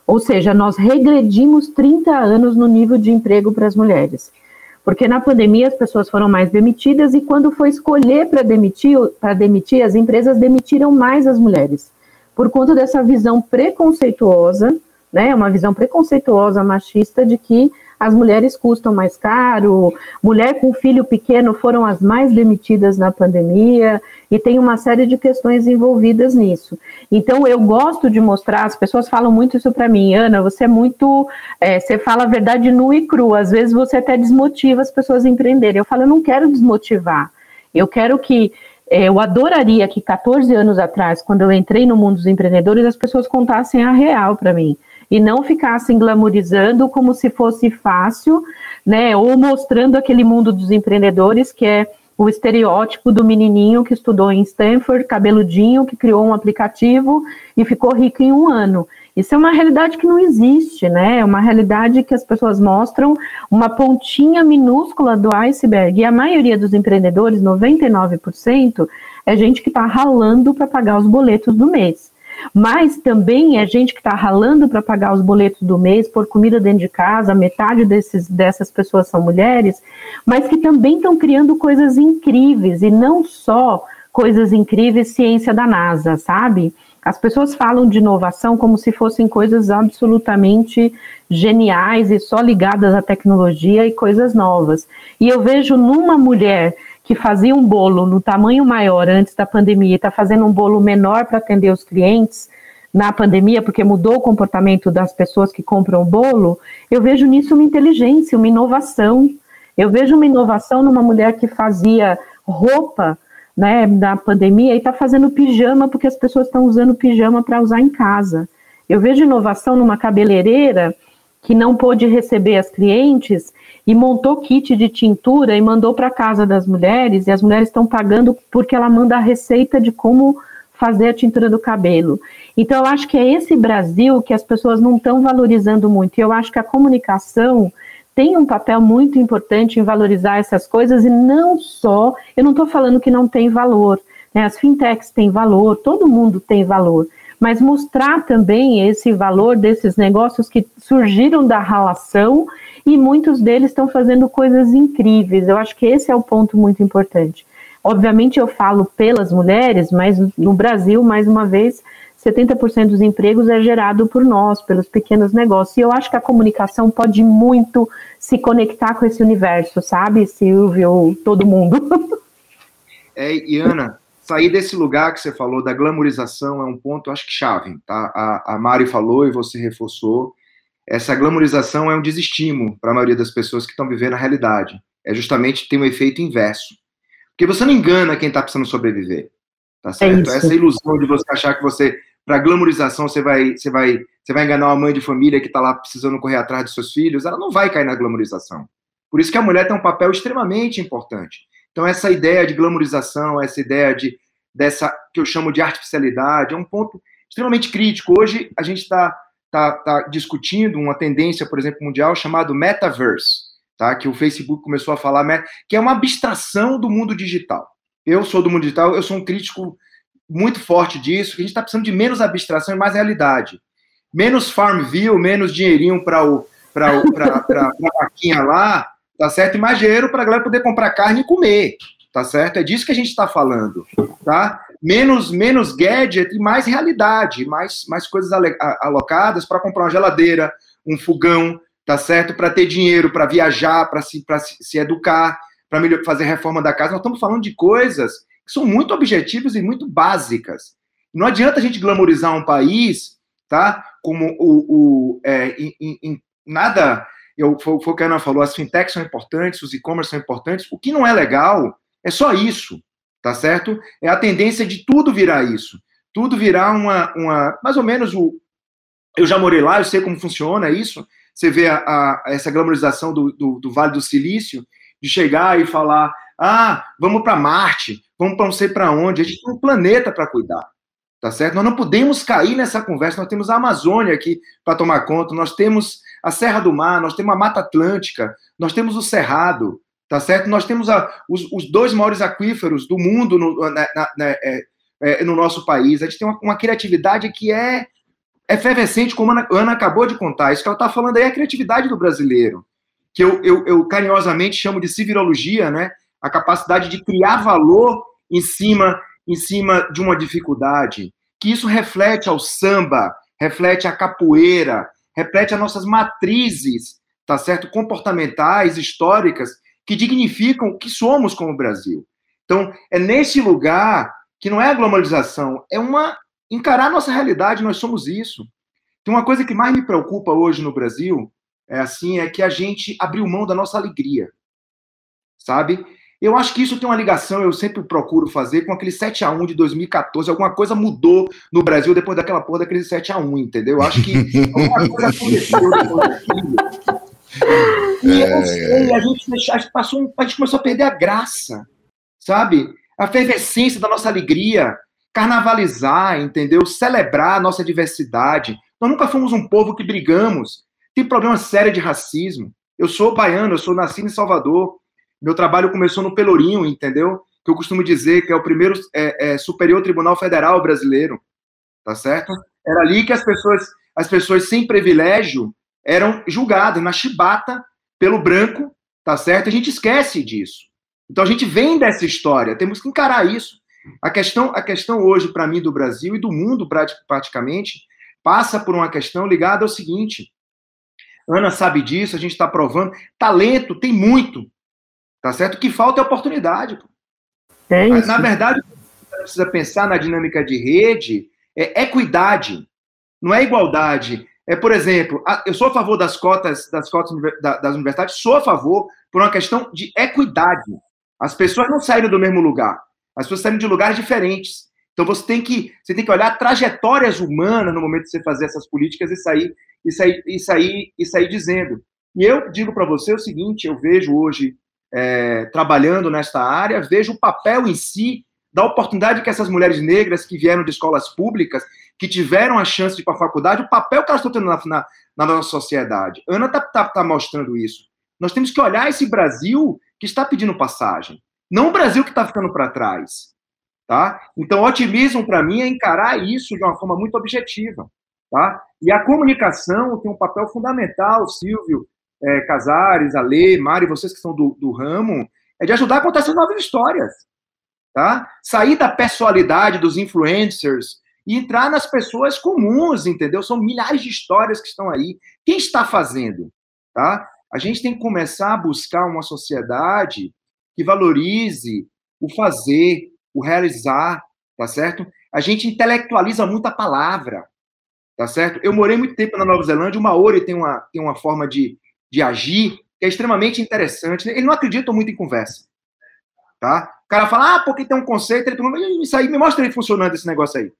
Ou seja, nós regredimos 30 anos no nível de emprego para as mulheres. Porque na pandemia as pessoas foram mais demitidas e quando foi escolher para demitir, para demitir, as empresas demitiram mais as mulheres por conta dessa visão preconceituosa, né, uma visão preconceituosa machista de que as mulheres custam mais caro, mulher com filho pequeno foram as mais demitidas na pandemia, e tem uma série de questões envolvidas nisso. Então, eu gosto de mostrar, as pessoas falam muito isso para mim, Ana, você é muito, é, você fala a verdade nua e crua, às vezes você até desmotiva as pessoas a empreenderem. Eu falo, eu não quero desmotivar, eu quero que é, eu adoraria que 14 anos atrás, quando eu entrei no mundo dos empreendedores, as pessoas contassem a real para mim e não ficassem glamorizando como se fosse fácil, né? Ou mostrando aquele mundo dos empreendedores que é o estereótipo do menininho que estudou em Stanford, cabeludinho, que criou um aplicativo e ficou rico em um ano. Isso é uma realidade que não existe, né? É uma realidade que as pessoas mostram uma pontinha minúscula do iceberg. E a maioria dos empreendedores, 99%, é gente que está ralando para pagar os boletos do mês. Mas também é gente que está ralando para pagar os boletos do mês, por comida dentro de casa, metade desses, dessas pessoas são mulheres, mas que também estão criando coisas incríveis, e não só coisas incríveis, ciência da NASA, sabe? As pessoas falam de inovação como se fossem coisas absolutamente geniais e só ligadas à tecnologia e coisas novas. E eu vejo numa mulher que fazia um bolo no tamanho maior antes da pandemia e está fazendo um bolo menor para atender os clientes na pandemia, porque mudou o comportamento das pessoas que compram o bolo, eu vejo nisso uma inteligência, uma inovação. Eu vejo uma inovação numa mulher que fazia roupa né, da pandemia e está fazendo pijama porque as pessoas estão usando pijama para usar em casa. Eu vejo inovação numa cabeleireira que não pôde receber as clientes e montou kit de tintura e mandou para casa das mulheres e as mulheres estão pagando porque ela manda a receita de como fazer a tintura do cabelo. Então eu acho que é esse Brasil que as pessoas não estão valorizando muito. E eu acho que a comunicação tem um papel muito importante em valorizar essas coisas e não só, eu não estou falando que não tem valor, né? as fintechs têm valor, todo mundo tem valor, mas mostrar também esse valor desses negócios que surgiram da relação e muitos deles estão fazendo coisas incríveis. Eu acho que esse é o ponto muito importante. Obviamente eu falo pelas mulheres, mas no Brasil, mais uma vez, 70% dos empregos é gerado por nós, pelos pequenos negócios. E eu acho que a comunicação pode muito se conectar com esse universo, sabe, Silvio, todo mundo. É, e Ana, sair desse lugar que você falou da glamorização é um ponto, acho que chave, tá? A, a Mari falou e você reforçou. Essa glamorização é um desestímulo para a maioria das pessoas que estão vivendo a realidade. É justamente ter um efeito inverso. Porque você não engana quem está precisando sobreviver. Tá é certo? É Essa ilusão de você achar que você para glamorização você vai, você vai, você vai enganar uma mãe de família que está lá precisando correr atrás dos seus filhos, ela não vai cair na glamorização. Por isso que a mulher tem um papel extremamente importante. Então essa ideia de glamorização, essa ideia de dessa que eu chamo de artificialidade, é um ponto extremamente crítico. Hoje a gente está tá, tá discutindo uma tendência, por exemplo, mundial chamado metaverse, tá? Que o Facebook começou a falar, que é uma abstração do mundo digital. Eu sou do mundo digital, eu sou um crítico muito forte disso, que a gente está precisando de menos abstração e mais realidade. Menos Farmville, menos dinheirinho para o para a vaquinha lá, tá certo? E mais dinheiro para a galera poder comprar carne e comer, tá certo? É disso que a gente está falando, tá? Menos, menos gadget e mais realidade, mais, mais coisas alocadas para comprar uma geladeira, um fogão, tá certo? Para ter dinheiro, para viajar, para se, se, se educar, para fazer reforma da casa. Nós estamos falando de coisas que são muito objetivas e muito básicas. Não adianta a gente glamorizar um país, tá? Como o, o é, em, em, nada, eu, foi, foi o que a Ana falou, as fintechs são importantes, os e-commerce são importantes. O que não é legal é só isso, tá certo? É a tendência de tudo virar isso. Tudo virar uma, uma mais ou menos o. Eu já morei lá, eu sei como funciona isso. Você vê a, a essa glamorização do, do, do Vale do Silício, de chegar e falar: ah, vamos para Marte, vamos para não sei para onde. A gente tem um planeta para cuidar, tá certo? Nós não podemos cair nessa conversa. Nós temos a Amazônia aqui para tomar conta, nós temos a Serra do Mar, nós temos a Mata Atlântica, nós temos o Cerrado, tá certo? Nós temos a, os, os, dois maiores aquíferos do mundo no, na, na, é, é, no nosso país. A gente tem uma, uma criatividade que é efervescente, como a Ana, Ana acabou de contar. Isso que ela está falando aí é a criatividade do brasileiro, que eu, eu, eu carinhosamente chamo de civirologia, né? a capacidade de criar valor em cima, em cima de uma dificuldade, que isso reflete ao samba, reflete a capoeira, reflete as nossas matrizes, tá certo, comportamentais, históricas, que dignificam o que somos como Brasil. Então, é nesse lugar que não é a globalização, é uma encarar a nossa realidade, nós somos isso. Tem uma coisa que mais me preocupa hoje no Brasil, é assim, é que a gente abriu mão da nossa alegria. Sabe? Eu acho que isso tem uma ligação, eu sempre procuro fazer, com aquele 7 a 1 de 2014. Alguma coisa mudou no Brasil depois daquela porra daquele 7 a 1 entendeu? Eu acho que alguma coisa aconteceu depois daquilo. E é... sei, a gente, a, gente passou, a gente começou a perder a graça, sabe? A efervescência da nossa alegria, carnavalizar, entendeu? Celebrar a nossa diversidade. Nós nunca fomos um povo que brigamos. Tem problema sério de racismo. Eu sou baiano, eu sou nascido em Salvador. Meu trabalho começou no Pelourinho, entendeu? Que eu costumo dizer que é o primeiro é, é, Superior Tribunal Federal brasileiro, tá certo? Era ali que as pessoas, as pessoas sem privilégio eram julgadas na chibata pelo branco, tá certo? A gente esquece disso. Então a gente vem dessa história, temos que encarar isso. A questão, a questão hoje para mim do Brasil e do mundo praticamente passa por uma questão ligada ao seguinte. Ana sabe disso, a gente está provando. Talento tem muito, Tá certo? O que falta é oportunidade. É isso. Na verdade, você precisa pensar na dinâmica de rede é equidade, não é igualdade. É, por exemplo, eu sou a favor das cotas das cotas das universidades, sou a favor por uma questão de equidade. As pessoas não saíram do mesmo lugar, as pessoas saíram de lugares diferentes. Então você tem que você tem que olhar trajetórias humanas no momento de você fazer essas políticas e sair e sair e sair e sair dizendo. E eu digo para você o seguinte, eu vejo hoje é, trabalhando nesta área, vejo o papel em si da oportunidade que essas mulheres negras que vieram de escolas públicas, que tiveram a chance de ir para a faculdade, o papel que elas estão tendo na, na, na nossa sociedade. Ana está tá, tá mostrando isso. Nós temos que olhar esse Brasil que está pedindo passagem, não o Brasil que está ficando para trás. tá? Então, otimismo para mim é encarar isso de uma forma muito objetiva, tá? E a comunicação tem um papel fundamental, Silvio, é, Casares, Ale, Mari, vocês que são do, do ramo, é de ajudar a contar essas novas histórias, tá? Sair da personalidade dos influencers e entrar nas pessoas comuns, entendeu? São milhares de histórias que estão aí. Quem está fazendo, tá? A gente tem que começar a buscar uma sociedade que valorize o fazer, o realizar, tá certo? A gente intelectualiza muito a palavra, tá certo? Eu morei muito tempo na Nova Zelândia, o Maori tem uma, tem uma forma de, de agir que é extremamente interessante. Ele não acredita muito em conversa, tá? O cara fala, ah, porque tem um conceito, ele pergunta, isso aí, me mostra ele funcionando esse negócio aí.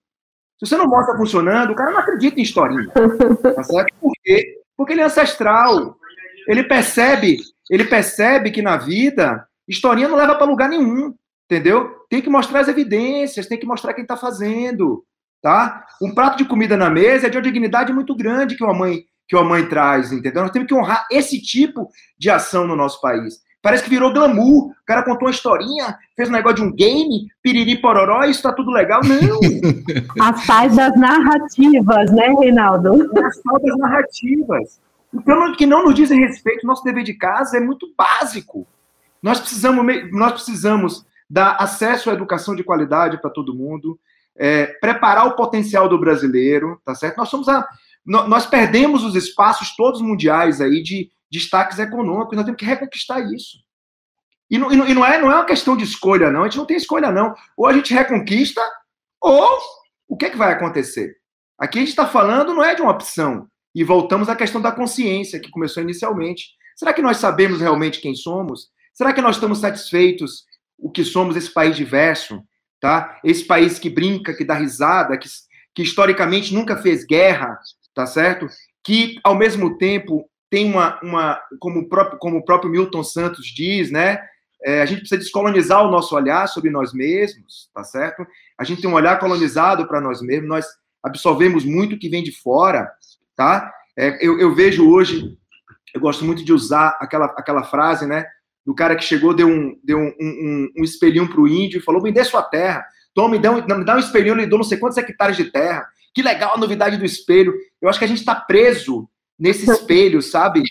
Se você não mostra funcionando, o cara não acredita em historinha, tá certo? Por quê? Porque ele é ancestral. Ele percebe, ele percebe que na vida, historinha não leva para lugar nenhum, entendeu? Tem que mostrar as evidências, tem que mostrar quem está fazendo, tá? Um prato de comida na mesa é de uma dignidade muito grande que uma mãe que uma mãe traz, entendeu? Nós temos que honrar esse tipo de ação no nosso país. Parece que virou glamour. O cara contou uma historinha, fez um negócio de um game, piriri pororó, isso tá tudo legal. Não! As tais das narrativas, né, Reinaldo? As tais das narrativas. Então, que não nos dizem respeito, nosso dever de casa é muito básico. Nós precisamos, nós precisamos dar acesso à educação de qualidade para todo mundo, é, preparar o potencial do brasileiro, tá certo? Nós somos a, nós perdemos os espaços todos mundiais aí de destaques econômicos, nós temos que reconquistar isso. E não, e não, é, não é uma questão de escolha, não. A gente não tem escolha, não. Ou a gente reconquista, ou o que, é que vai acontecer? Aqui a gente está falando não é de uma opção. E voltamos à questão da consciência, que começou inicialmente. Será que nós sabemos realmente quem somos? Será que nós estamos satisfeitos o que somos esse país diverso? Tá? Esse país que brinca, que dá risada, que, que historicamente nunca fez guerra, tá certo? Que, ao mesmo tempo, tem uma, uma como, o próprio, como o próprio Milton Santos diz, né? É, a gente precisa descolonizar o nosso olhar sobre nós mesmos, tá certo? A gente tem um olhar colonizado para nós mesmos, nós absorvemos muito que vem de fora, tá? É, eu, eu, vejo hoje, eu gosto muito de usar aquela, aquela frase, né? Do cara que chegou, deu um, deu um, um, um espelhinho para o índio e falou: me dê sua terra. Toma, me dá um, me dá um espelhinho, eu lhe dou não sei quantos hectares de terra. Que legal a novidade do espelho. Eu acho que a gente está preso nesse espelho, sabe?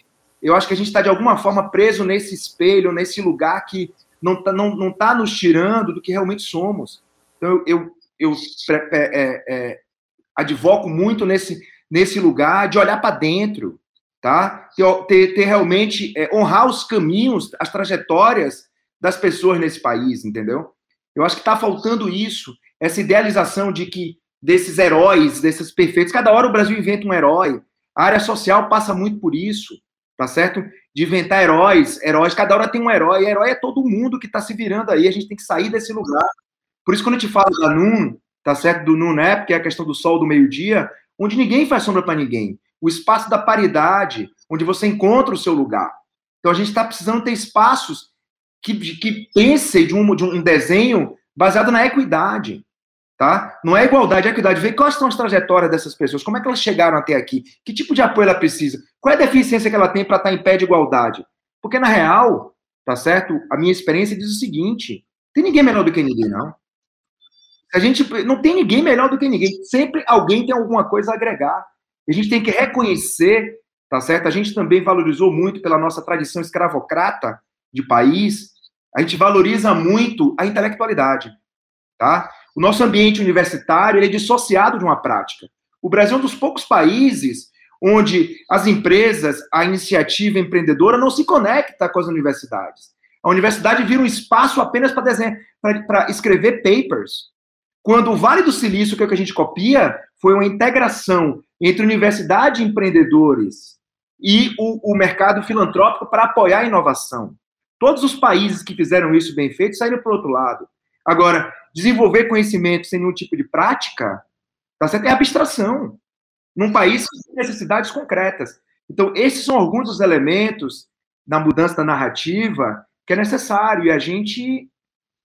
Eu acho que a gente está, de alguma forma, preso nesse espelho, nesse lugar que não está não, não tá nos tirando do que realmente somos. Então, eu, eu, eu é, é, advoco muito nesse, nesse lugar de olhar para dentro, tá? Ter, ter, ter realmente é, honrar os caminhos, as trajetórias das pessoas nesse país, entendeu? Eu acho que está faltando isso, essa idealização de que desses heróis, desses perfeitos. Cada hora o Brasil inventa um herói. A área social passa muito por isso, tá certo? De inventar heróis, heróis. Cada hora tem um herói. Herói é todo mundo que está se virando aí. A gente tem que sair desse lugar. Por isso, quando a gente fala da NUN, tá certo? Do NUN, né? Porque é a questão do sol do meio-dia, onde ninguém faz sombra para ninguém. O espaço da paridade, onde você encontra o seu lugar. Então a gente está precisando ter espaços que, que pensem de um, de um desenho baseado na equidade. Tá? Não é igualdade, é equidade. Ver quais são as trajetórias dessas pessoas, como é que elas chegaram até aqui, que tipo de apoio ela precisa, qual é a deficiência que ela tem para estar tá em pé de igualdade. Porque, na real, tá certo? A minha experiência diz o seguinte: tem ninguém melhor do que ninguém, não. A gente não tem ninguém melhor do que ninguém. Sempre alguém tem alguma coisa a agregar. A gente tem que reconhecer, tá certo? A gente também valorizou muito pela nossa tradição escravocrata de país. A gente valoriza muito a intelectualidade, tá? O nosso ambiente universitário é dissociado de uma prática. O Brasil é um dos poucos países onde as empresas, a iniciativa empreendedora não se conecta com as universidades. A universidade vira um espaço apenas para escrever papers. Quando o Vale do Silício, que é o que a gente copia, foi uma integração entre universidade e empreendedores e o, o mercado filantrópico para apoiar a inovação. Todos os países que fizeram isso bem feito saíram para o outro lado. Agora, desenvolver conhecimento sem nenhum tipo de prática, tá certo? É abstração. Num país tem necessidades concretas. Então, esses são alguns dos elementos na mudança da narrativa que é necessário. E a gente,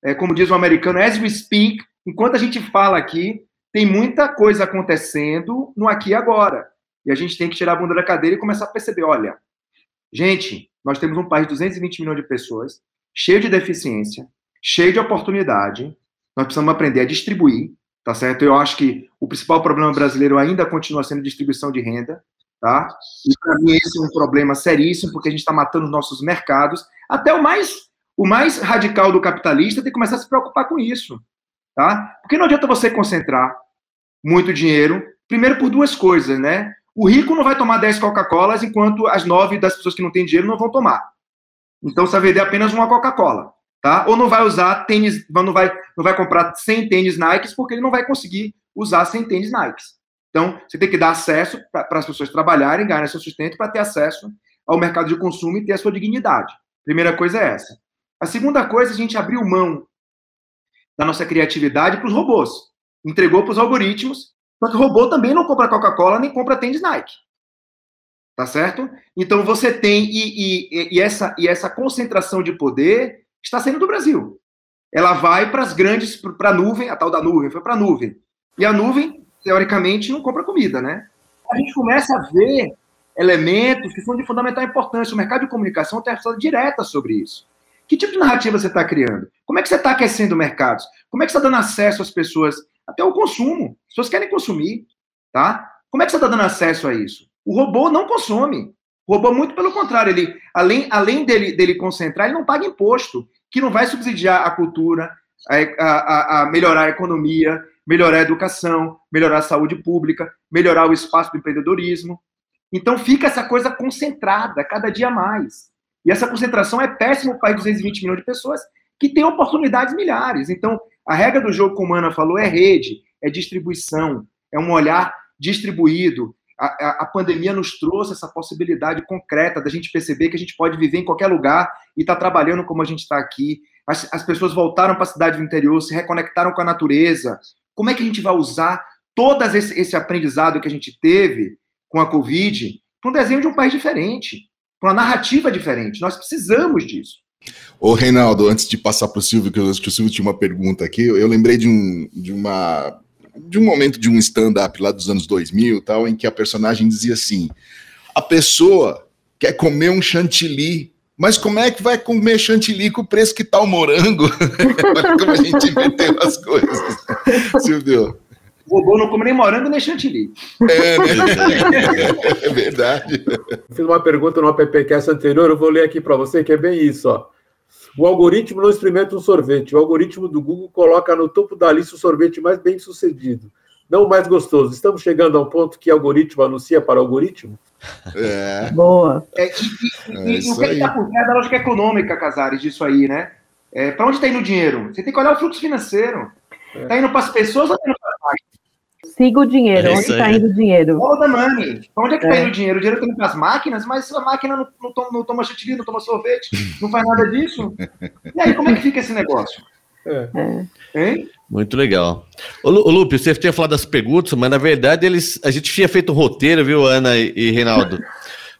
é, como diz o americano, as we speak, enquanto a gente fala aqui, tem muita coisa acontecendo no aqui e agora. E a gente tem que tirar a bunda da cadeira e começar a perceber: olha, gente, nós temos um país de 220 milhões de pessoas, cheio de deficiência, cheio de oportunidade. nós precisamos aprender a distribuir, tá certo? Eu acho que o principal problema brasileiro ainda continua sendo distribuição de renda, tá? E para mim esse é um problema seríssimo, porque a gente está matando os nossos mercados. Até o mais, o mais radical do capitalista tem que começar a se preocupar com isso, tá? Porque não adianta você concentrar muito dinheiro, primeiro por duas coisas, né? O rico não vai tomar 10 Coca-Colas, enquanto as nove das pessoas que não têm dinheiro não vão tomar. Então você vai vender apenas uma Coca-Cola, tá? Ou não vai usar tênis, não vai, não vai comprar 100 tênis Nikes, porque ele não vai conseguir usar 100 tênis Nikes. Então, você tem que dar acesso para as pessoas trabalharem, ganharem seu sustento, para ter acesso ao mercado de consumo e ter a sua dignidade. Primeira coisa é essa. A segunda coisa, a gente abriu mão da nossa criatividade para os robôs. Entregou para os algoritmos, só que o robô também não compra Coca-Cola nem compra tênis Nike. Tá certo? Então você tem, e, e, e, essa, e essa concentração de poder está saindo do Brasil. Ela vai para as grandes, para a nuvem, a tal da nuvem, foi para a nuvem. E a nuvem teoricamente, não compra comida, né? A gente começa a ver elementos que são de fundamental importância. O mercado de comunicação tem ação direta sobre isso. Que tipo de narrativa você está criando? Como é que você está aquecendo mercados? Como é que você está dando acesso às pessoas até o consumo? As pessoas querem consumir, tá? Como é que você está dando acesso a isso? O robô não consome. Robô, muito pelo contrário, ele, além, além dele, dele concentrar, ele não paga imposto, que não vai subsidiar a cultura, a, a, a melhorar a economia, melhorar a educação, melhorar a saúde pública, melhorar o espaço do empreendedorismo. Então fica essa coisa concentrada cada dia mais. E essa concentração é péssima para 220 milhões de pessoas que têm oportunidades milhares. Então, a regra do jogo, como a Ana falou, é rede, é distribuição, é um olhar distribuído. A, a, pandemia nos trouxe essa possibilidade concreta da gente perceber que a gente pode viver em qualquer lugar e estar tá trabalhando como a gente está aqui. As, as pessoas voltaram para a cidade do interior, se reconectaram com a natureza, como é que a gente vai usar todo esse, esse aprendizado que a gente teve com a Covid para um desenho de um país diferente, para uma narrativa diferente? Nós precisamos disso. Ô, Reinaldo, antes de passar para o Silvio, que, eu, que o Silvio tinha uma pergunta aqui, eu lembrei de um, de uma, de um momento de um stand-up lá dos anos 2000, tal, em que a personagem dizia assim: a pessoa quer comer um chantilly mas como é que vai comer chantilly com o preço que tá o morango? Olha como a gente inverteu as coisas. Silvio. O robô não come nem morango nem chantilly. É, né? é verdade. Fiz uma pergunta no appcast anterior, eu vou ler aqui para você, que é bem isso, ó. O algoritmo não experimenta um sorvete. O algoritmo do Google coloca no topo da lista o sorvete mais bem sucedido, não o mais gostoso. Estamos chegando a um ponto que o algoritmo anuncia para o algoritmo? É. Boa. É, e, e, é e o que está por trás da lógica econômica, Casares, disso aí, né? É, para onde está indo o dinheiro? Você tem que olhar o fluxo financeiro. Está é. indo para as pessoas ou está indo para as máquinas? Siga o dinheiro, é onde está indo o dinheiro? Follow the money. Onde é que está é. indo o dinheiro? O dinheiro está indo para as máquinas, mas a máquina não, não, toma, não toma chantilly, não toma sorvete, não faz nada disso. E aí, como é que fica esse negócio? É. Hein? Muito legal. Ô, Lupe, você tinha falado das perguntas, mas na verdade eles, a gente tinha feito um roteiro, viu, Ana e, e Reinaldo?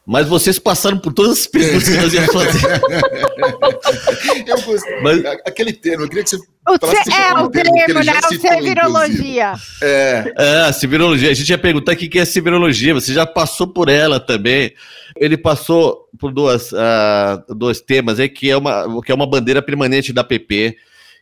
Mas vocês passaram por todas as perguntas que nós íamos fazer. eu gostei. Mas... Aquele termo, eu queria que você. O falasse, é, o termo, né? O civirologia. É. é, civirologia. A gente ia perguntar o que é civirologia. Você já passou por ela também. Ele passou por duas, uh, dois temas aí, que é, uma, que é uma bandeira permanente da PP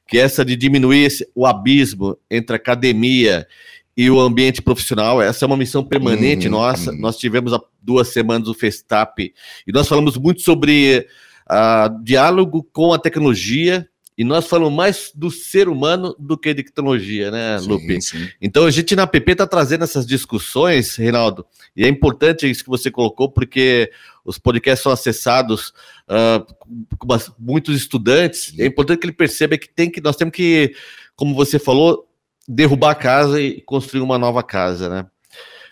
que é essa de diminuir esse, o abismo entre a academia e o ambiente profissional. Essa é uma missão permanente uhum, nossa. Uhum. Nós tivemos há duas semanas o Festap e nós falamos muito sobre uh, diálogo com a tecnologia e nós falamos mais do ser humano do que de tecnologia, né, Lupe? Sim, sim. Então a gente na PP está trazendo essas discussões, Reinaldo, e é importante isso que você colocou, porque os podcasts são acessados uh, com muitos estudantes. É importante que ele perceba que tem que nós temos que, como você falou, derrubar a casa e construir uma nova casa, né?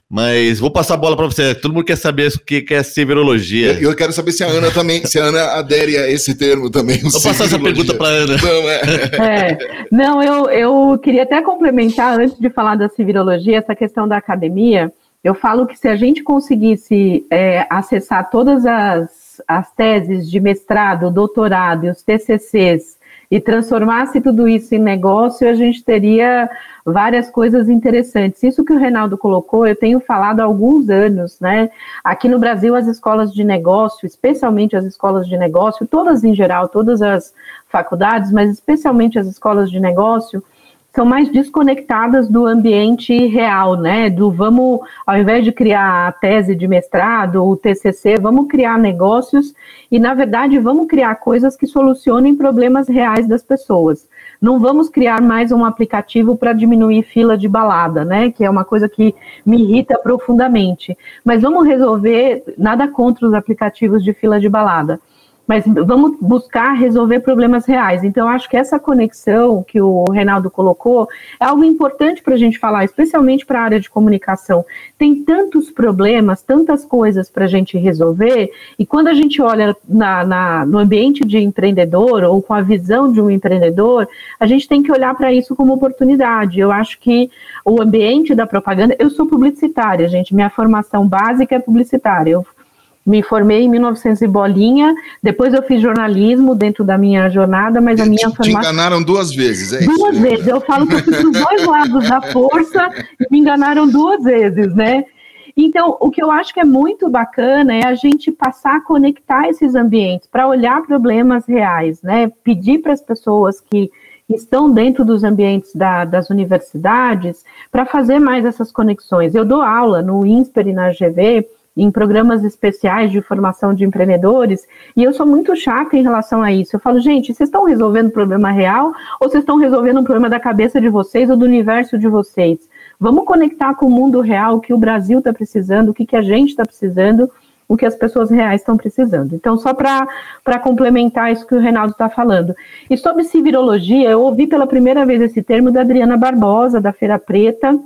Mas vou passar a bola para você. Todo mundo quer saber o que é ciberologia. Eu, eu, quero saber se a Ana também, se a Ana adere a esse termo também. Vou passar essa pergunta para a Ana. Não, é. é. Não, eu, eu queria até complementar, antes de falar da ciberologia, essa questão da academia. Eu falo que se a gente conseguisse é, acessar todas as, as teses de mestrado, doutorado e os TCCs e transformasse tudo isso em negócio, a gente teria várias coisas interessantes. Isso que o Reinaldo colocou, eu tenho falado há alguns anos, né? Aqui no Brasil, as escolas de negócio, especialmente as escolas de negócio, todas em geral, todas as faculdades, mas especialmente as escolas de negócio, são mais desconectadas do ambiente real, né? Do vamos, ao invés de criar a tese de mestrado, o TCC, vamos criar negócios e, na verdade, vamos criar coisas que solucionem problemas reais das pessoas. Não vamos criar mais um aplicativo para diminuir fila de balada, né? Que é uma coisa que me irrita profundamente. Mas vamos resolver, nada contra os aplicativos de fila de balada mas vamos buscar resolver problemas reais. Então, acho que essa conexão que o Reinaldo colocou é algo importante para a gente falar, especialmente para a área de comunicação. Tem tantos problemas, tantas coisas para a gente resolver, e quando a gente olha na, na, no ambiente de empreendedor ou com a visão de um empreendedor, a gente tem que olhar para isso como oportunidade. Eu acho que o ambiente da propaganda, eu sou publicitária, gente, minha formação básica é publicitária. Eu me formei em 1900 e bolinha, depois eu fiz jornalismo dentro da minha jornada, mas a minha formação... Te enganaram duas vezes, é Duas isso? vezes, eu falo que eu fui dos dois lados da força e me enganaram duas vezes, né? Então, o que eu acho que é muito bacana é a gente passar a conectar esses ambientes para olhar problemas reais, né? Pedir para as pessoas que estão dentro dos ambientes da, das universidades para fazer mais essas conexões. Eu dou aula no INSPER e na GV em programas especiais de formação de empreendedores, e eu sou muito chata em relação a isso. Eu falo, gente, vocês estão resolvendo um problema real ou vocês estão resolvendo um problema da cabeça de vocês ou do universo de vocês? Vamos conectar com o mundo real, o que o Brasil está precisando, o que, que a gente está precisando, o que as pessoas reais estão precisando. Então, só para complementar isso que o Reinaldo está falando. E sobre civirologia, eu ouvi pela primeira vez esse termo da Adriana Barbosa, da Feira Preta,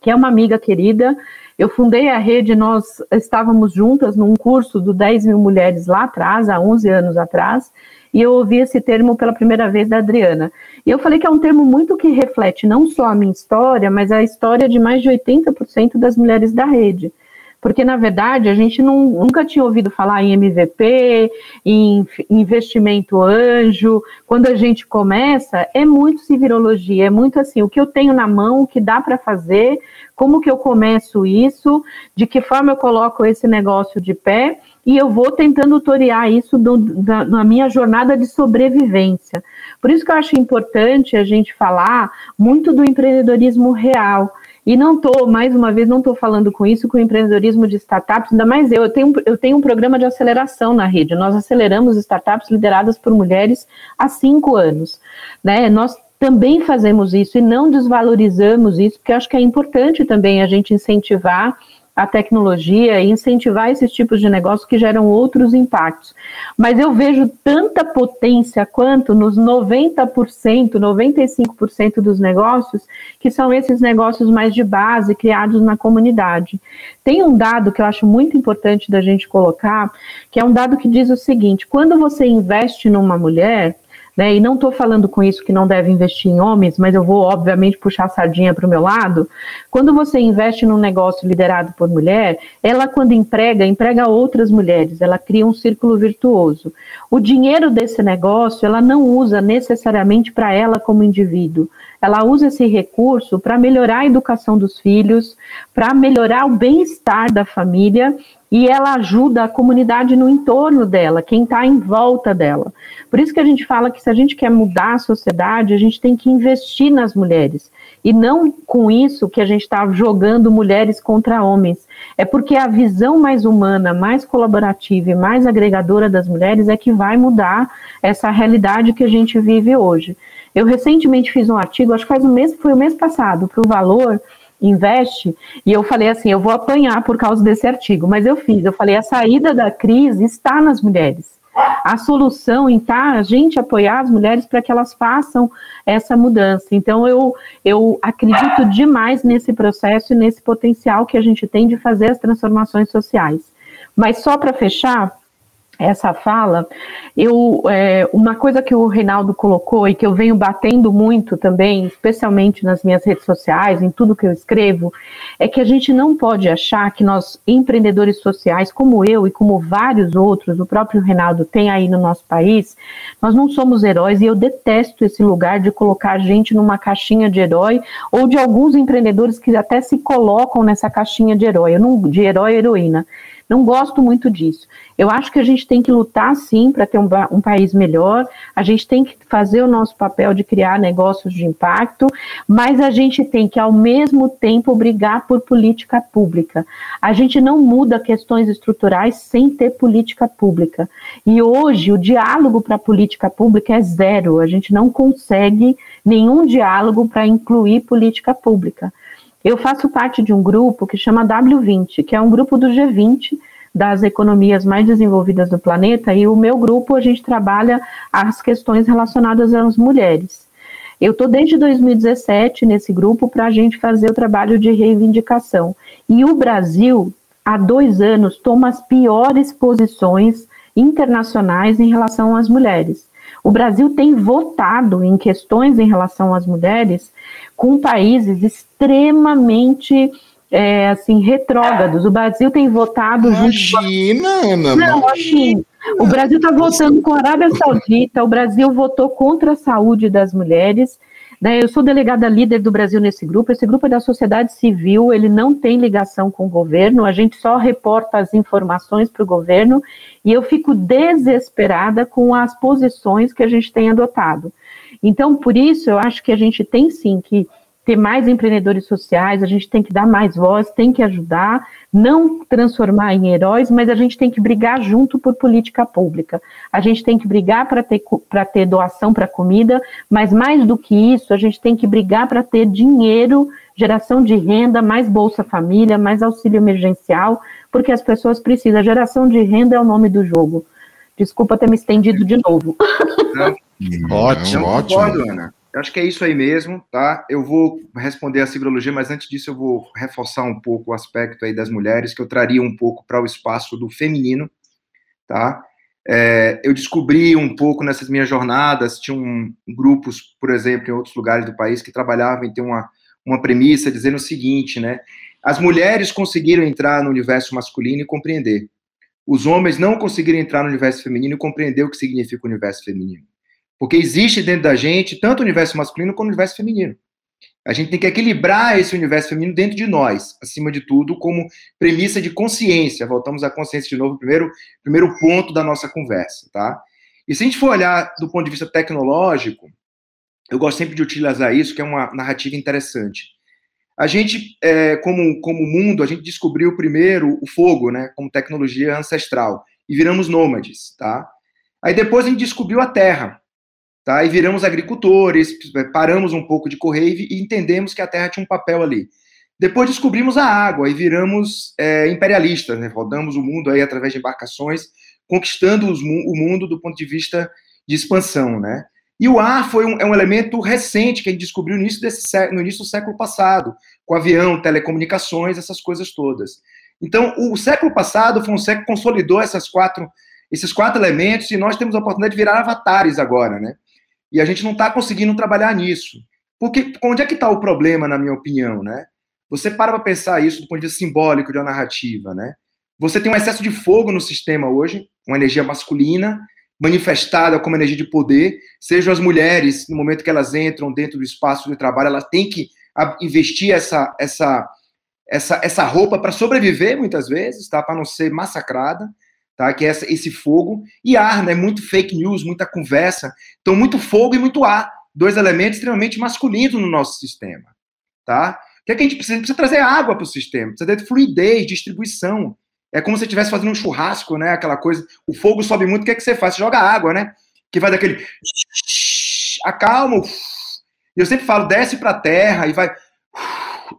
que é uma amiga querida, eu fundei a rede, nós estávamos juntas num curso do 10 mil mulheres lá atrás, há 11 anos atrás, e eu ouvi esse termo pela primeira vez da Adriana. E eu falei que é um termo muito que reflete não só a minha história, mas a história de mais de 80% das mulheres da rede porque na verdade a gente não, nunca tinha ouvido falar em MVP, em investimento anjo. Quando a gente começa, é muito civirologia, é muito assim, o que eu tenho na mão, o que dá para fazer, como que eu começo isso, de que forma eu coloco esse negócio de pé, e eu vou tentando tutoriar isso do, da, na minha jornada de sobrevivência. Por isso que eu acho importante a gente falar muito do empreendedorismo real, e não estou, mais uma vez, não estou falando com isso, com o empreendedorismo de startups, ainda mais eu. Eu tenho, eu tenho um programa de aceleração na rede. Nós aceleramos startups lideradas por mulheres há cinco anos. Né? Nós também fazemos isso e não desvalorizamos isso, porque acho que é importante também a gente incentivar a tecnologia e incentivar esses tipos de negócios que geram outros impactos. Mas eu vejo tanta potência quanto nos 90%, 95% dos negócios, que são esses negócios mais de base, criados na comunidade. Tem um dado que eu acho muito importante da gente colocar, que é um dado que diz o seguinte: quando você investe numa mulher, né? E não estou falando com isso que não deve investir em homens, mas eu vou, obviamente, puxar a sardinha para o meu lado. Quando você investe num negócio liderado por mulher, ela, quando emprega, emprega outras mulheres, ela cria um círculo virtuoso. O dinheiro desse negócio, ela não usa necessariamente para ela como indivíduo, ela usa esse recurso para melhorar a educação dos filhos, para melhorar o bem-estar da família e ela ajuda a comunidade no entorno dela, quem está em volta dela. Por isso que a gente fala que se a gente quer mudar a sociedade, a gente tem que investir nas mulheres. E não com isso que a gente está jogando mulheres contra homens. É porque a visão mais humana, mais colaborativa e mais agregadora das mulheres é que vai mudar essa realidade que a gente vive hoje. Eu recentemente fiz um artigo, acho que faz um mês, foi o mês passado, para o Valor, investe, e eu falei assim, eu vou apanhar por causa desse artigo, mas eu fiz, eu falei, a saída da crise está nas mulheres. A solução em tá, a gente apoiar as mulheres para que elas façam essa mudança. Então, eu, eu acredito demais nesse processo e nesse potencial que a gente tem de fazer as transformações sociais. Mas só para fechar, essa fala, eu, é, uma coisa que o Reinaldo colocou e que eu venho batendo muito também, especialmente nas minhas redes sociais, em tudo que eu escrevo, é que a gente não pode achar que nós, empreendedores sociais, como eu e como vários outros, o próprio Reinaldo tem aí no nosso país, nós não somos heróis e eu detesto esse lugar de colocar a gente numa caixinha de herói ou de alguns empreendedores que até se colocam nessa caixinha de herói, não, de herói e heroína. Não gosto muito disso. Eu acho que a gente tem que lutar sim para ter um, um, país melhor, a gente tem que fazer o nosso papel de criar negócios de impacto, mas a gente tem que, ao mesmo tempo, brigar por política pública. A gente não muda questões estruturais sem ter política pública. E hoje o diálogo para política pública é zero, a gente não consegue nenhum diálogo para incluir política pública. Eu faço parte de um grupo que chama W20, que é um grupo do G20 das economias mais desenvolvidas do planeta, e o meu grupo a gente trabalha as questões relacionadas às mulheres. Eu estou desde 2017 nesse grupo para a gente fazer o trabalho de reivindicação. E o Brasil, há dois anos, toma as piores posições internacionais em relação às mulheres. O Brasil tem votado em questões em relação às mulheres com países extremamente é, assim retrógrados. O Brasil tem votado imagina, Ana, Não. Assim, o Brasil está votando com a Arábia Saudita. O Brasil votou contra a saúde das mulheres. Né? Eu sou delegada líder do Brasil nesse grupo. Esse grupo é da sociedade civil, ele não tem ligação com o governo, a gente só reporta as informações para o governo e eu fico desesperada com as posições que a gente tem adotado. Então, por isso, eu acho que a gente tem sim que ter mais empreendedores sociais, a gente tem que dar mais voz, tem que ajudar, não transformar em heróis, mas a gente tem que brigar junto por política pública. A gente tem que brigar para ter, ter doação para comida, mas mais do que isso, a gente tem que brigar para ter dinheiro, geração de renda, mais Bolsa Família, mais auxílio emergencial, porque as pessoas precisam. A geração de renda é o nome do jogo. Desculpa ter me estendido de novo. Não, ótimo, ótimo. Ana. Eu acho que é isso aí mesmo, tá? Eu vou responder a ciberologia, mas antes disso eu vou reforçar um pouco o aspecto aí das mulheres, que eu traria um pouco para o espaço do feminino, tá? É, eu descobri um pouco nessas minhas jornadas, tinham grupos, por exemplo, em outros lugares do país, que trabalhavam em ter uma, uma premissa dizendo o seguinte, né? As mulheres conseguiram entrar no universo masculino e compreender. Os homens não conseguiram entrar no universo feminino e compreender o que significa o universo feminino. Porque existe dentro da gente tanto o universo masculino como o universo feminino. A gente tem que equilibrar esse universo feminino dentro de nós, acima de tudo, como premissa de consciência. Voltamos à consciência de novo, primeiro, primeiro ponto da nossa conversa, tá? E se a gente for olhar do ponto de vista tecnológico, eu gosto sempre de utilizar isso, que é uma narrativa interessante. A gente, é, como, como mundo, a gente descobriu primeiro o fogo, né, como tecnologia ancestral, e viramos nômades, tá? Aí depois a gente descobriu a terra, tá? E viramos agricultores, paramos um pouco de correr e entendemos que a terra tinha um papel ali. Depois descobrimos a água e viramos é, imperialistas, né? rodamos o mundo aí através de embarcações, conquistando os, o mundo do ponto de vista de expansão, né? E o ar foi um, é um elemento recente que a gente descobriu no início, desse, no início do século passado, com avião, telecomunicações, essas coisas todas. Então, o século passado foi um século que consolidou essas quatro, esses quatro elementos e nós temos a oportunidade de virar avatares agora, né? E a gente não está conseguindo trabalhar nisso. Porque onde é que está o problema, na minha opinião, né? Você para para pensar isso do ponto de vista simbólico de uma narrativa, né? Você tem um excesso de fogo no sistema hoje, uma energia masculina, manifestada como energia de poder, sejam as mulheres, no momento que elas entram dentro do espaço de trabalho, elas têm que investir essa, essa, essa, essa roupa para sobreviver, muitas vezes, tá? para não ser massacrada tá? Que é esse fogo e ar, né? Muito fake news, muita conversa. Então, muito fogo e muito ar, dois elementos extremamente masculinos no nosso sistema, tá? O que, é que a gente precisa? A gente precisa trazer água para o sistema, precisa ter fluidez, distribuição. É como se você estivesse fazendo um churrasco, né? Aquela coisa, o fogo sobe muito, o que é que você faz? Você joga água, né? Que vai daquele acalma. Eu sempre falo, desce para a terra e vai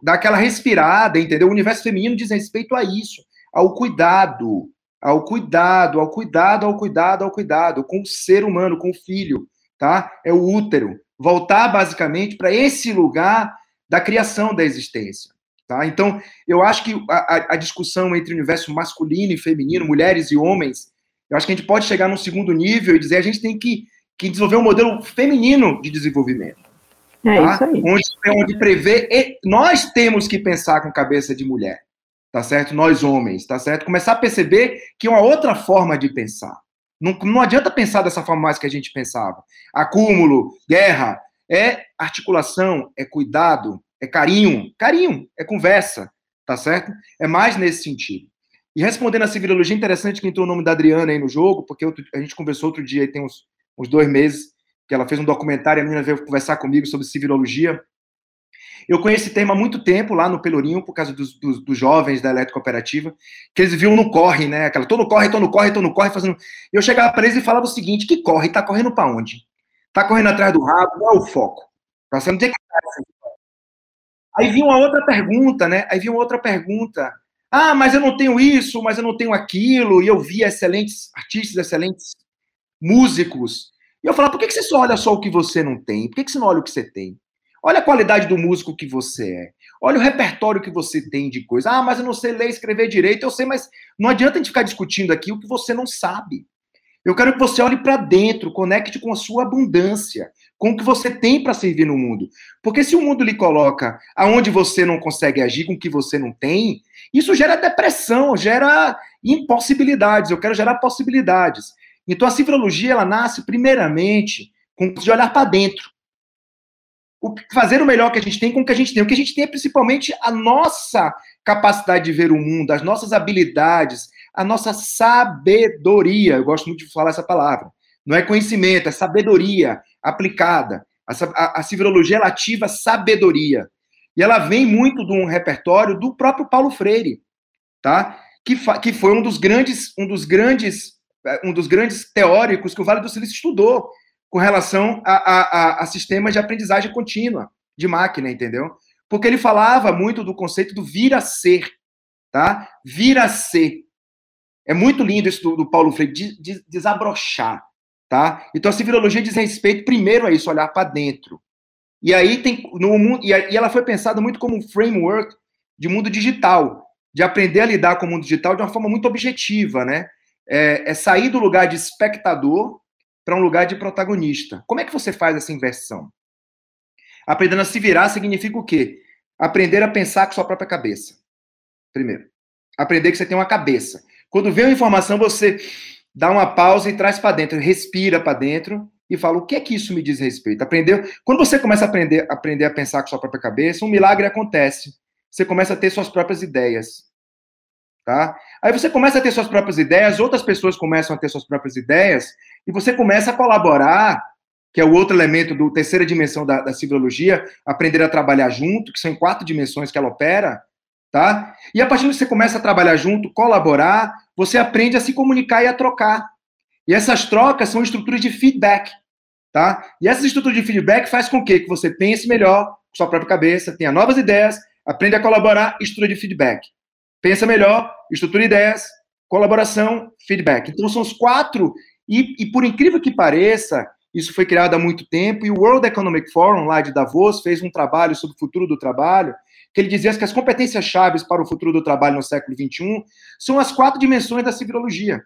dar aquela respirada, entendeu? O universo feminino diz respeito a isso, ao cuidado, ao cuidado, ao cuidado, ao cuidado, ao cuidado com o ser humano, com o filho, tá? É o útero. Voltar basicamente para esse lugar da criação da existência, tá? Então, eu acho que a, a, discussão entre o universo masculino e feminino, mulheres e homens, eu acho que a gente pode chegar num segundo nível e dizer a gente tem que, que desenvolver um modelo feminino de desenvolvimento. É tá? isso aí. Onde, onde prevê, nós temos que pensar com cabeça de mulher tá certo? Nós homens, tá certo? Começar a perceber que é uma outra forma de pensar. Não, não adianta pensar dessa forma mais que a gente pensava. Acúmulo, guerra, é articulação, é cuidado, é carinho. Carinho, é conversa, tá certo? É mais nesse sentido. E respondendo a civilologia, interessante que entrou o nome da Adriana aí no jogo, porque a gente conversou outro dia, tem uns, uns dois meses, que ela fez um documentário, a menina veio conversar comigo sobre civilologia. Eu conheço esse tema há muito tempo lá no Pelourinho, por causa dos, dos, dos jovens da Eletrocooperativa, que eles viviam no corre, né? Aquela, tô no corre, tô no corre, tô no corre, fazendo. Eu chegava para eles e falava o seguinte: que corre? Tá correndo para onde? Tá correndo atrás do rabo, qual é o foco? Tá sendo que Aí vinha uma outra pergunta, né? Aí vinha uma outra pergunta. Ah, mas eu não tenho isso, mas eu não tenho aquilo. E eu via excelentes artistas, excelentes músicos. E eu falava, por que você só olha só o que você não tem? Por que você não olha o que você tem? Olha a qualidade do músico que você é. Olha o repertório que você tem de coisa. Ah, mas eu não sei ler e escrever direito. Eu sei, mas não adianta a gente ficar discutindo aqui o que você não sabe. Eu quero que você olhe para dentro, conecte com a sua abundância, com o que você tem para servir no mundo. Porque se o mundo lhe coloca aonde você não consegue agir com o que você não tem, isso gera depressão, gera impossibilidades. Eu quero gerar possibilidades. Então a civilologia ela nasce primeiramente com de olhar para dentro. O, fazer o melhor que a gente tem com o que a gente tem. O que a gente tem é principalmente a nossa capacidade de ver o mundo, as nossas habilidades, a nossa sabedoria. Eu gosto muito de falar essa palavra. Não é conhecimento, é sabedoria aplicada. A, a, a civilologia ela ativa sabedoria. E ela vem muito de um repertório do próprio Paulo Freire, tá? Que, que foi um dos grandes, um dos grandes, é, um dos grandes teóricos que o Vale do Silício estudou com relação a, a, a sistemas de aprendizagem contínua de máquina, entendeu? Porque ele falava muito do conceito do vir a ser, tá? Vir a ser. É muito lindo isso do, do Paulo Freire, de, de, desabrochar, tá? Então a civilologia diz respeito primeiro a isso, olhar para dentro. E aí tem no mundo e, ela foi pensada muito como um framework de mundo digital, de aprender a lidar com o mundo digital de uma forma muito objetiva, né? É, é sair do lugar de espectador para um lugar de protagonista. Como é que você faz essa inversão? Aprendendo a se virar significa o quê? Aprender a pensar com sua própria cabeça. Primeiro. Aprender que você tem uma cabeça. Quando vem uma informação, você dá uma pausa e traz para dentro, respira para dentro e fala o que é que isso me diz respeito. Aprendeu? Quando você começa a aprender, aprender a pensar com sua própria cabeça, um milagre acontece. Você começa a ter suas próprias ideias. Tá? Aí você começa a ter suas próprias ideias, outras pessoas começam a ter suas próprias ideias, e você começa a colaborar, que é o outro elemento do terceira dimensão da, da civilologia, aprender a trabalhar junto, que são quatro dimensões que ela opera, tá? E a partir do que você começa a trabalhar junto, colaborar, você aprende a se comunicar e a trocar. E essas trocas são estruturas de feedback, tá? E essas estruturas de feedback faz com que, que você pense melhor com sua própria cabeça, tenha novas ideias, aprenda a colaborar, estrutura de feedback. Pensa melhor, estrutura ideias, colaboração, feedback. Então são os quatro, e, e por incrível que pareça, isso foi criado há muito tempo, e o World Economic Forum, lá de Davos, fez um trabalho sobre o futuro do trabalho, que ele dizia que as competências chaves para o futuro do trabalho no século XXI são as quatro dimensões da civilologia.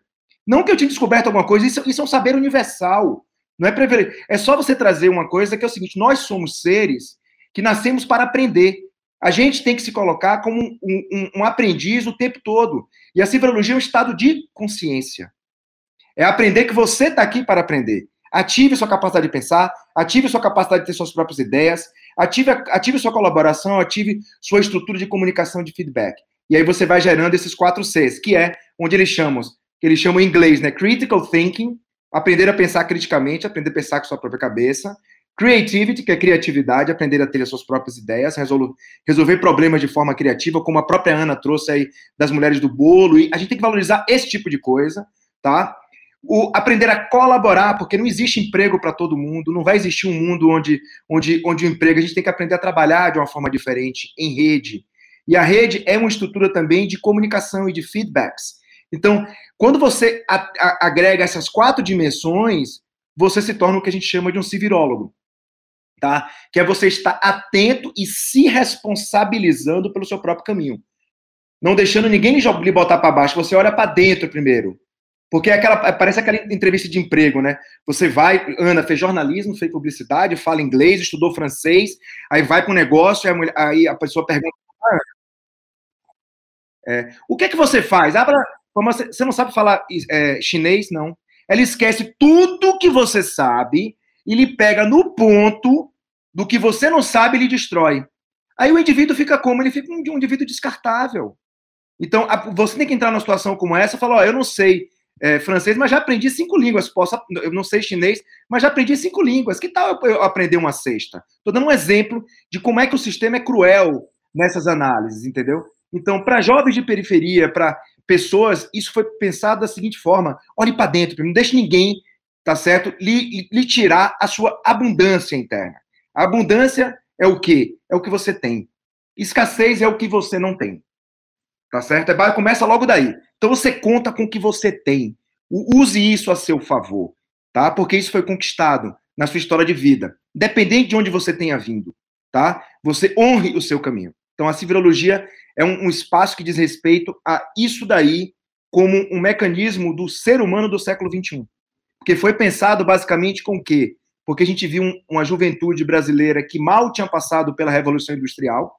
Não que eu tinha descoberto alguma coisa, isso, isso é um saber universal. Não é prever. É só você trazer uma coisa que é o seguinte: nós somos seres que nascemos para aprender. A gente tem que se colocar como um, um, um aprendiz o tempo todo. E a civilologia é um estado de consciência. É aprender que você está aqui para aprender. Ative sua capacidade de pensar, ative sua capacidade de ter suas próprias ideias, ative, ative sua colaboração, ative sua estrutura de comunicação de feedback. E aí você vai gerando esses quatro Cs, que é onde eles chamam, que eles chamam em inglês, né? Critical thinking, aprender a pensar criticamente, aprender a pensar com sua própria cabeça. Creativity, que é criatividade, aprender a ter as suas próprias ideias, resolver, problemas de forma criativa, como a própria Ana trouxe aí das mulheres do bolo. E a gente tem que valorizar esse tipo de coisa, tá? o aprender a colaborar, porque não existe emprego para todo mundo, não vai existir um mundo onde, onde, onde o emprego, a gente tem que aprender a trabalhar de uma forma diferente, em rede. E a rede é uma estrutura também de comunicação e de feedbacks. Então, quando você a, a, agrega essas quatro dimensões, você se torna o que a gente chama de um civirólogo. Tá? Que é você estar atento e se responsabilizando pelo seu próprio caminho. Não deixando ninguém lhe botar para baixo, você olha para dentro primeiro. Porque é aquela, parece aquela entrevista de emprego, né? Você vai, Ana fez jornalismo, fez publicidade, fala inglês, estudou francês, aí vai para um negócio, a mulher, aí a pessoa pergunta: ah, é, o que é que você faz? Ah, pra, você não sabe falar é, chinês? Não. Ela esquece tudo que você sabe e pega no ponto do que você não sabe e destrói. Aí o indivíduo fica como? Ele fica um, um indivíduo descartável. Então, a, você tem que entrar numa situação como essa e falar: ó, eu não sei é, francês, mas já aprendi cinco línguas. Posso, eu não sei chinês, mas já aprendi cinco línguas. Que tal eu, eu aprender uma sexta? Estou dando um exemplo de como é que o sistema é cruel nessas análises, entendeu? Então, para jovens de periferia, para pessoas, isso foi pensado da seguinte forma: olhe para dentro, não deixe ninguém, tá certo? Lhe, lhe tirar a sua abundância interna. A abundância é o que? É o que você tem. Escassez é o que você não tem. Tá certo? É, começa logo daí. Então você conta com o que você tem. Use isso a seu favor, tá? Porque isso foi conquistado na sua história de vida, independente de onde você tenha vindo, tá? Você honre o seu caminho. Então a civilologia é um, um espaço que diz respeito a isso daí como um mecanismo do ser humano do século 21 que foi pensado basicamente com o quê? Porque a gente viu um, uma juventude brasileira que mal tinha passado pela Revolução Industrial,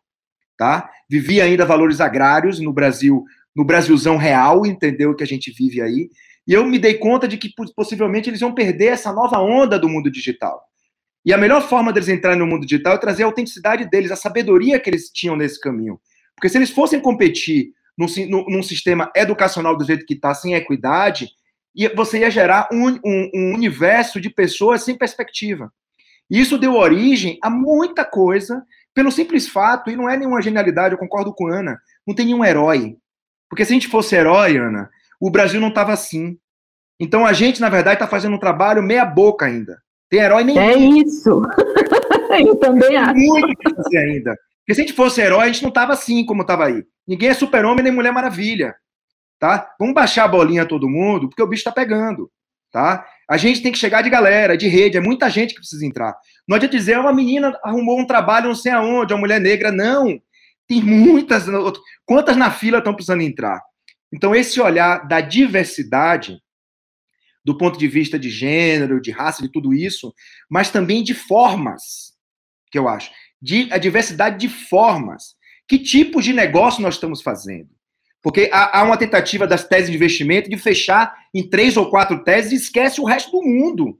tá? Vivia ainda valores agrários no Brasil, no Brasilzão real, entendeu? Que a gente vive aí. E eu me dei conta de que possivelmente eles iam perder essa nova onda do mundo digital. E a melhor forma deles entrarem no mundo digital é trazer a autenticidade deles, a sabedoria que eles tinham nesse caminho. Porque se eles fossem competir num, num sistema educacional do jeito que está, sem equidade, você ia gerar um, um, um universo de pessoas sem perspectiva. E isso deu origem a muita coisa pelo simples fato, e não é nenhuma genialidade, eu concordo com a Ana, não tem nenhum herói. Porque se a gente fosse herói, Ana, o Brasil não estava assim. Então a gente, na verdade, está fazendo um trabalho meia boca ainda. Tem herói nem. É isso. eu também acho. Muito fazer ainda. Porque se a gente fosse herói, a gente não estava assim como estava aí. Ninguém é super-homem nem Mulher Maravilha. Tá? Vamos baixar a bolinha todo mundo, porque o bicho está pegando. Tá? A gente tem que chegar de galera, de rede, é muita gente que precisa entrar. Não adianta dizer, uma menina arrumou um trabalho não sei aonde, uma mulher negra. Não. Tem muitas. Quantas na fila estão precisando entrar? Então, esse olhar da diversidade, do ponto de vista de gênero, de raça, de tudo isso, mas também de formas, que eu acho. De, a diversidade de formas. Que tipo de negócio nós estamos fazendo? Porque há, há, uma tentativa das teses de investimento de fechar em três ou quatro teses e esquece o resto do mundo.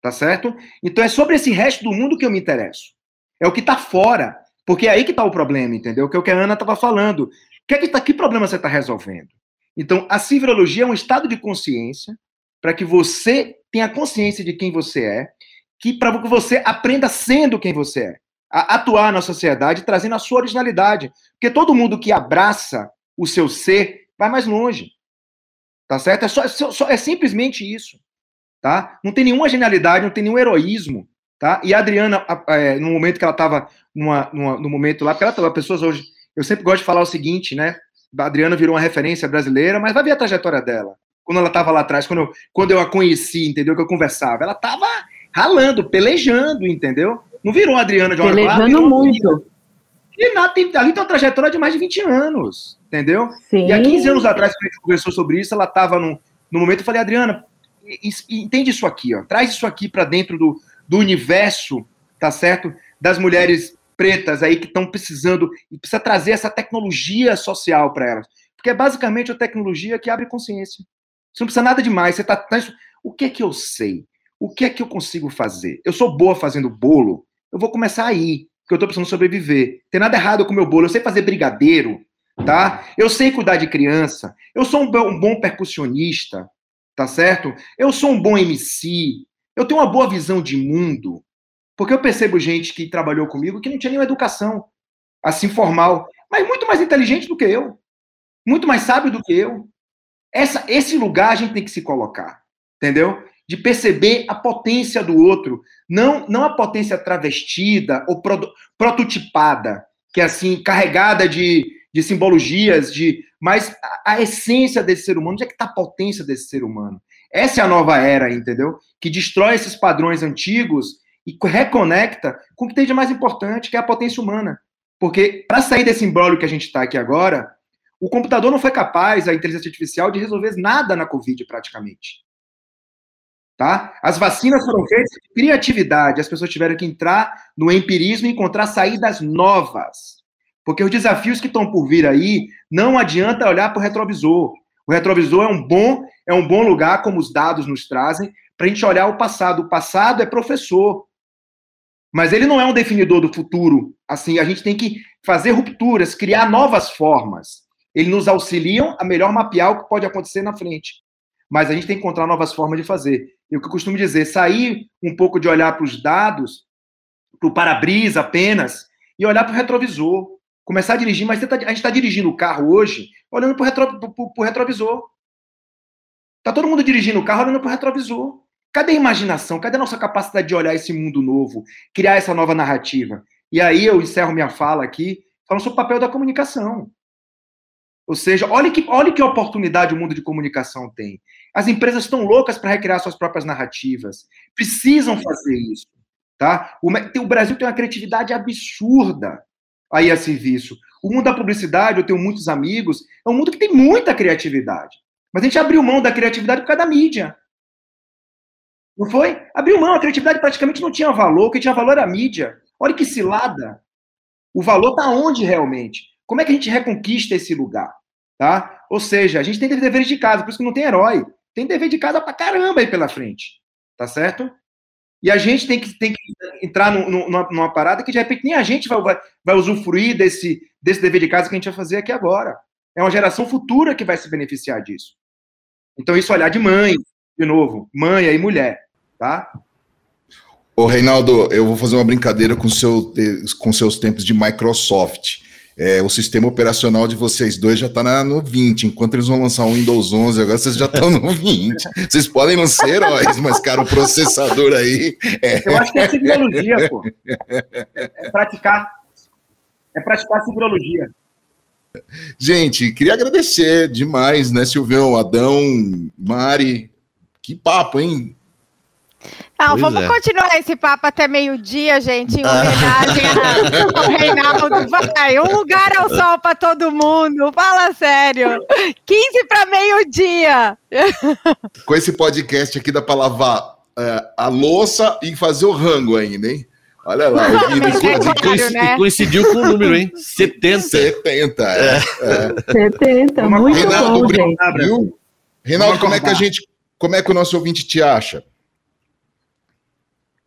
Tá certo? Então é sobre esse resto do mundo que eu me interesso. É o que está fora. Porque é aí que está o problema, entendeu? Que é o que a Ana estava falando. Que, é que, tá, que problema você está resolvendo? Então, a civilologia é um estado de consciência para que você tenha consciência de quem você é, que para que você aprenda sendo quem você é, a atuar na sociedade, trazendo a sua originalidade. Porque todo mundo que abraça o seu ser vai mais longe. Tá certo? É, só, só, é simplesmente isso tá? Não tem nenhuma genialidade, não tem nenhum heroísmo, tá? E a Adriana, é, no momento que ela estava no momento lá, porque ela tava, pessoas hoje, eu sempre gosto de falar o seguinte, né? A Adriana virou uma referência brasileira, mas vai ver a trajetória dela. Quando ela estava lá atrás, quando eu, quando eu a conheci, entendeu? Que eu conversava, ela estava ralando, pelejando, entendeu? Não virou a Adriana de uma Pelejando muito. E na, tem, ali tem uma trajetória de mais de 20 anos, entendeu? Sim. E há 15 anos atrás, quando a gente conversou sobre isso, ela estava no, no momento, eu falei, Adriana, entende isso aqui, ó, traz isso aqui para dentro do, do universo, tá certo? Das mulheres pretas aí que estão precisando, e precisa trazer essa tecnologia social para elas. Porque é basicamente a tecnologia que abre consciência. Você não precisa nada demais, você tá, tá o que é que eu sei? O que é que eu consigo fazer? Eu sou boa fazendo bolo, eu vou começar aí, porque eu estou precisando sobreviver. Tem nada errado com o meu bolo, eu sei fazer brigadeiro, tá? Eu sei cuidar de criança, eu sou um bom percussionista, tá certo? Eu sou um bom MC, eu tenho uma boa visão de mundo, porque eu percebo gente que trabalhou comigo que não tinha nenhuma educação assim formal, mas muito mais inteligente do que eu, muito mais sábio do que eu. Essa, esse lugar a gente tem que se colocar, entendeu? De perceber a potência do outro, não, não a potência travestida ou pro, prototipada, que é assim, carregada de, de simbologias, de mas a, a essência desse ser humano, onde é que está a potência desse ser humano? Essa é a nova era, entendeu? Que destrói esses padrões antigos e reconecta com o que tem de mais importante, que é a potência humana. Porque para sair desse embrólio que a gente está aqui agora, o computador não foi capaz, a inteligência artificial, de resolver nada na Covid praticamente. Tá? As vacinas foram feitas de criatividade, as pessoas tiveram que entrar no empirismo e encontrar saídas novas. Porque os desafios que estão por vir aí, não adianta olhar para o retrovisor. O retrovisor é um bom, é um bom lugar, como os dados nos trazem, para a gente olhar o passado. O passado é professor. Mas ele não é um definidor do futuro. Assim, a gente tem que fazer rupturas, criar novas formas. Eles nos auxiliam a melhor mapear o que pode acontecer na frente. Mas a gente tem que encontrar novas formas de fazer. E o que eu costumo dizer, sair um pouco de olhar para os dados, para o para-brisa apenas, e olhar para o retrovisor. Começar a dirigir, mas tá, a gente está dirigindo o carro hoje olhando para o retro, retrovisor. Está todo mundo dirigindo o carro olhando para o retrovisor. Cadê a imaginação? Cadê a nossa capacidade de olhar esse mundo novo, criar essa nova narrativa? E aí eu encerro minha fala aqui falando sobre o papel da comunicação. Ou seja, olha que, olha que oportunidade o mundo de comunicação tem. As empresas estão loucas para recriar suas próprias narrativas. Precisam fazer isso. Tá? O, o Brasil tem uma criatividade absurda aí a serviço. O mundo da publicidade, eu tenho muitos amigos, é um mundo que tem muita criatividade. Mas a gente abriu mão da criatividade por causa da mídia. Não foi? Abriu mão, a criatividade praticamente não tinha valor, o que tinha valor era a mídia. Olha que cilada. O valor está onde realmente? Como é que a gente reconquista esse lugar? Tá? Ou seja, a gente tem deveres de casa, por isso que não tem herói. Tem dever de casa pra caramba aí pela frente. Tá certo? E a gente tem que, tem que entrar no, no, numa, numa, parada que de repente nem a gente vai, vai, vai usufruir desse, desse dever de casa que a gente vai fazer aqui agora. É uma geração futura que vai se beneficiar disso. Então, isso olhar de mãe, de novo, mãe e mulher, tá? Ô, Reinaldo, eu vou fazer uma brincadeira com, seu, com seus tempos de Microsoft. É, o sistema operacional de vocês dois já está no 20, enquanto eles vão lançar o Windows 11, agora vocês já estão no 20. Vocês podem não ser heróis, mas, cara, o processador aí. É... Eu acho que é simbologia, pô. É praticar. É praticar simbologia. Gente, queria agradecer demais, né, Silvão, Adão, Mari. Que papo, hein? Não, pois vamos é. continuar esse papo até meio-dia, gente, em ah. homenagem ao Reinaldo. Vai, um lugar ao sol para todo mundo, fala sério. 15 para meio-dia. Com esse podcast aqui dá para lavar é, a louça e fazer o rango ainda, hein? Olha lá, o Guido é claro, né? coincidiu com o número, hein? 70. 70, é. é. 70, muito Renato, bom, gente. Renato, como é que a gente, como é que o nosso ouvinte te acha?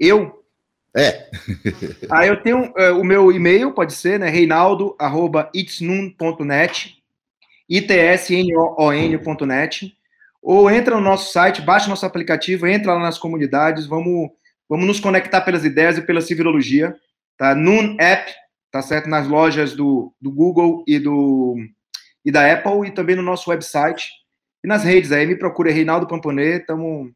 Eu? É. ah, eu tenho uh, o meu e-mail, pode ser, né? Reinaldo, arroba itsnun.net, itsnon.net, ou entra no nosso site, baixa nosso aplicativo, entra lá nas comunidades, vamos, vamos nos conectar pelas ideias e pela civilologia, tá? Nun App, tá certo? Nas lojas do, do Google e do e da Apple e também no nosso website e nas redes aí, me procura Reinaldo Pamponê, estamos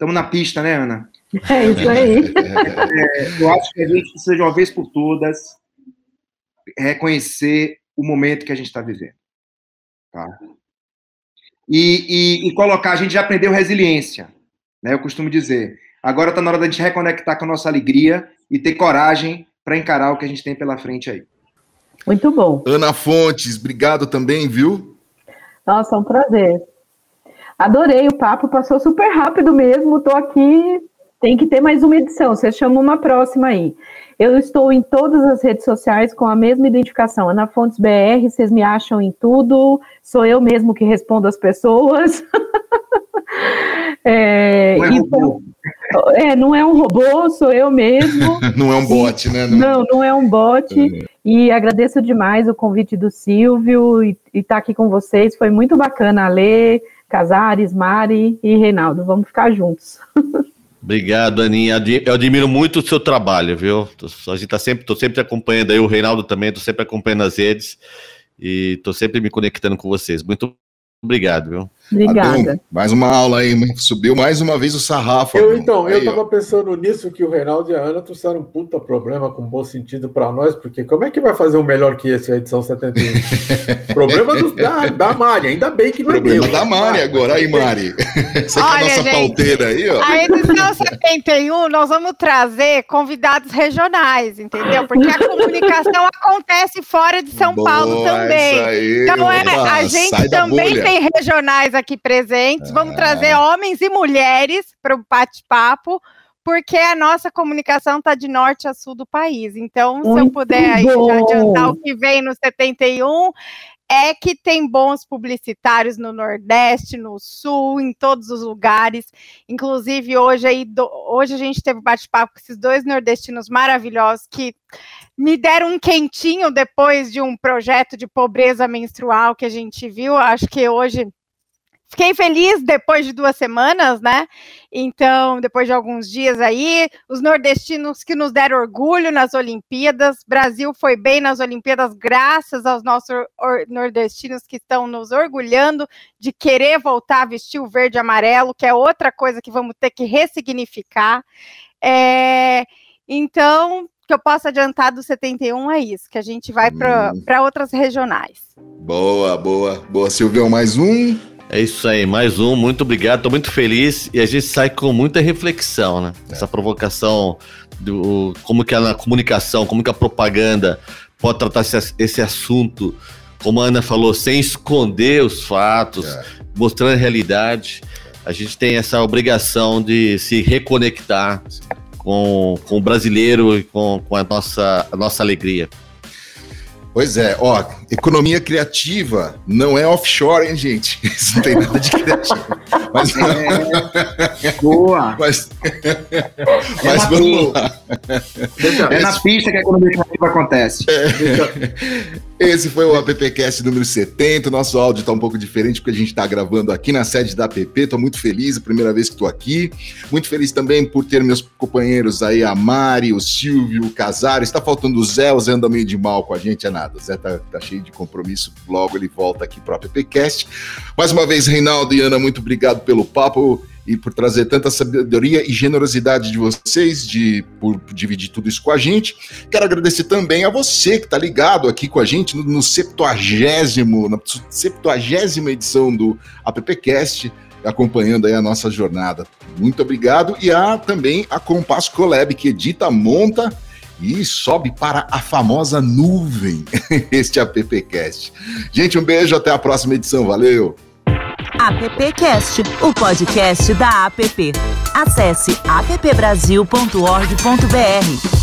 na pista, né, Ana? É isso aí. É, eu acho que a gente precisa, de uma vez por todas, reconhecer o momento que a gente está vivendo. Tá? E, e, e, colocar, a gente já aprendeu resiliência, né? Eu costumo dizer. Agora está na hora da gente reconectar com a nossa alegria e ter coragem para encarar o que a gente tem pela frente aí. Muito bom. Ana Fontes, obrigado também, viu? Nossa, é um prazer. Adorei o papo, passou super rápido mesmo. Estou aqui tem que ter mais uma edição, você chama uma próxima aí. Eu estou em todas as redes sociais com a mesma identificação, Ana Fontes BR, vocês me acham em tudo, sou eu mesmo que respondo as pessoas. é, não, é então, é, não é um robô, sou eu mesmo. não é um bot, né? Não, não, não é um bot. É. E agradeço demais o convite do Silvio e estar tá aqui com vocês. Foi muito bacana, Alê, Casares, Mari e Reinaldo. Vamos ficar juntos. Obrigado, Aninha. Eu admiro muito o seu trabalho, viu? A gente tá sempre, tô sempre acompanhando aí, o Reinaldo também, tô sempre acompanhando as redes e tô sempre me conectando com vocês. Muito obrigado, viu? Obrigada. Adão, mais uma aula aí, subiu mais uma vez o sarrafo. Eu, então, aí, eu estava pensando nisso, que o Reinaldo e a Ana trouxeram um puta problema com bom sentido para nós, porque como é que vai fazer um melhor que esse, a edição 71? problema do, da, da Mari, ainda bem que não problema deu. da Mari agora, aí Mari. Você Olha, que é a nossa gente, pauteira aí, ó. A edição 71, nós vamos trazer convidados regionais, entendeu? Porque a comunicação acontece fora de São Boa, Paulo também. Aí, então, é, a gente também tem regionais aqui aqui presentes. Vamos trazer é. homens e mulheres para o bate-papo, porque a nossa comunicação está de norte a sul do país. Então, Muito se eu puder aí, adiantar o que vem no 71, é que tem bons publicitários no Nordeste, no Sul, em todos os lugares. Inclusive, hoje, aí, do, hoje a gente teve bate-papo com esses dois nordestinos maravilhosos que me deram um quentinho depois de um projeto de pobreza menstrual que a gente viu. Acho que hoje Fiquei feliz depois de duas semanas, né? Então, depois de alguns dias aí, os nordestinos que nos deram orgulho nas Olimpíadas. Brasil foi bem nas Olimpíadas, graças aos nossos nordestinos que estão nos orgulhando de querer voltar a vestir o verde e amarelo, que é outra coisa que vamos ter que ressignificar. É, então, que eu posso adiantar do 71 é isso, que a gente vai para hum. outras regionais. Boa, boa, boa. Silvio, mais um. É isso aí, mais um. Muito obrigado, estou muito feliz e a gente sai com muita reflexão, né? É. Essa provocação do como que a comunicação, como que a propaganda pode tratar esse, esse assunto, como a Ana falou, sem esconder os fatos, é. mostrando a realidade. A gente tem essa obrigação de se reconectar com, com o brasileiro e com, com a, nossa, a nossa alegria. Pois é, ó, economia criativa não é offshore, hein, gente? Isso não tem nada de criativo. Mas, é, boa! Mas, mas é vamos lá. é na pista que a economia criativa acontece. É. Esse foi o AppCast número 70. Nosso áudio está um pouco diferente porque a gente está gravando aqui na sede da App. Estou muito feliz, a primeira vez que estou aqui. Muito feliz também por ter meus companheiros aí, a Mari, o Silvio, o Casares. Está faltando o Zé, o Zé anda meio de mal com a gente, é nada. O Zé tá, tá cheio de compromisso, logo ele volta aqui para o AppCast. Mais uma vez, Reinaldo e Ana, muito obrigado pelo papo e por trazer tanta sabedoria e generosidade de vocês, de por dividir tudo isso com a gente. Quero agradecer também a você que está ligado aqui com a gente no, no 70 na 70 edição do AppCast, acompanhando aí a nossa jornada. Muito obrigado. E a também a Compass Collab, que edita, monta e sobe para a famosa nuvem este AppCast. Gente, um beijo, até a próxima edição. Valeu! AppCast, o podcast da App. Acesse appbrasil.org.br.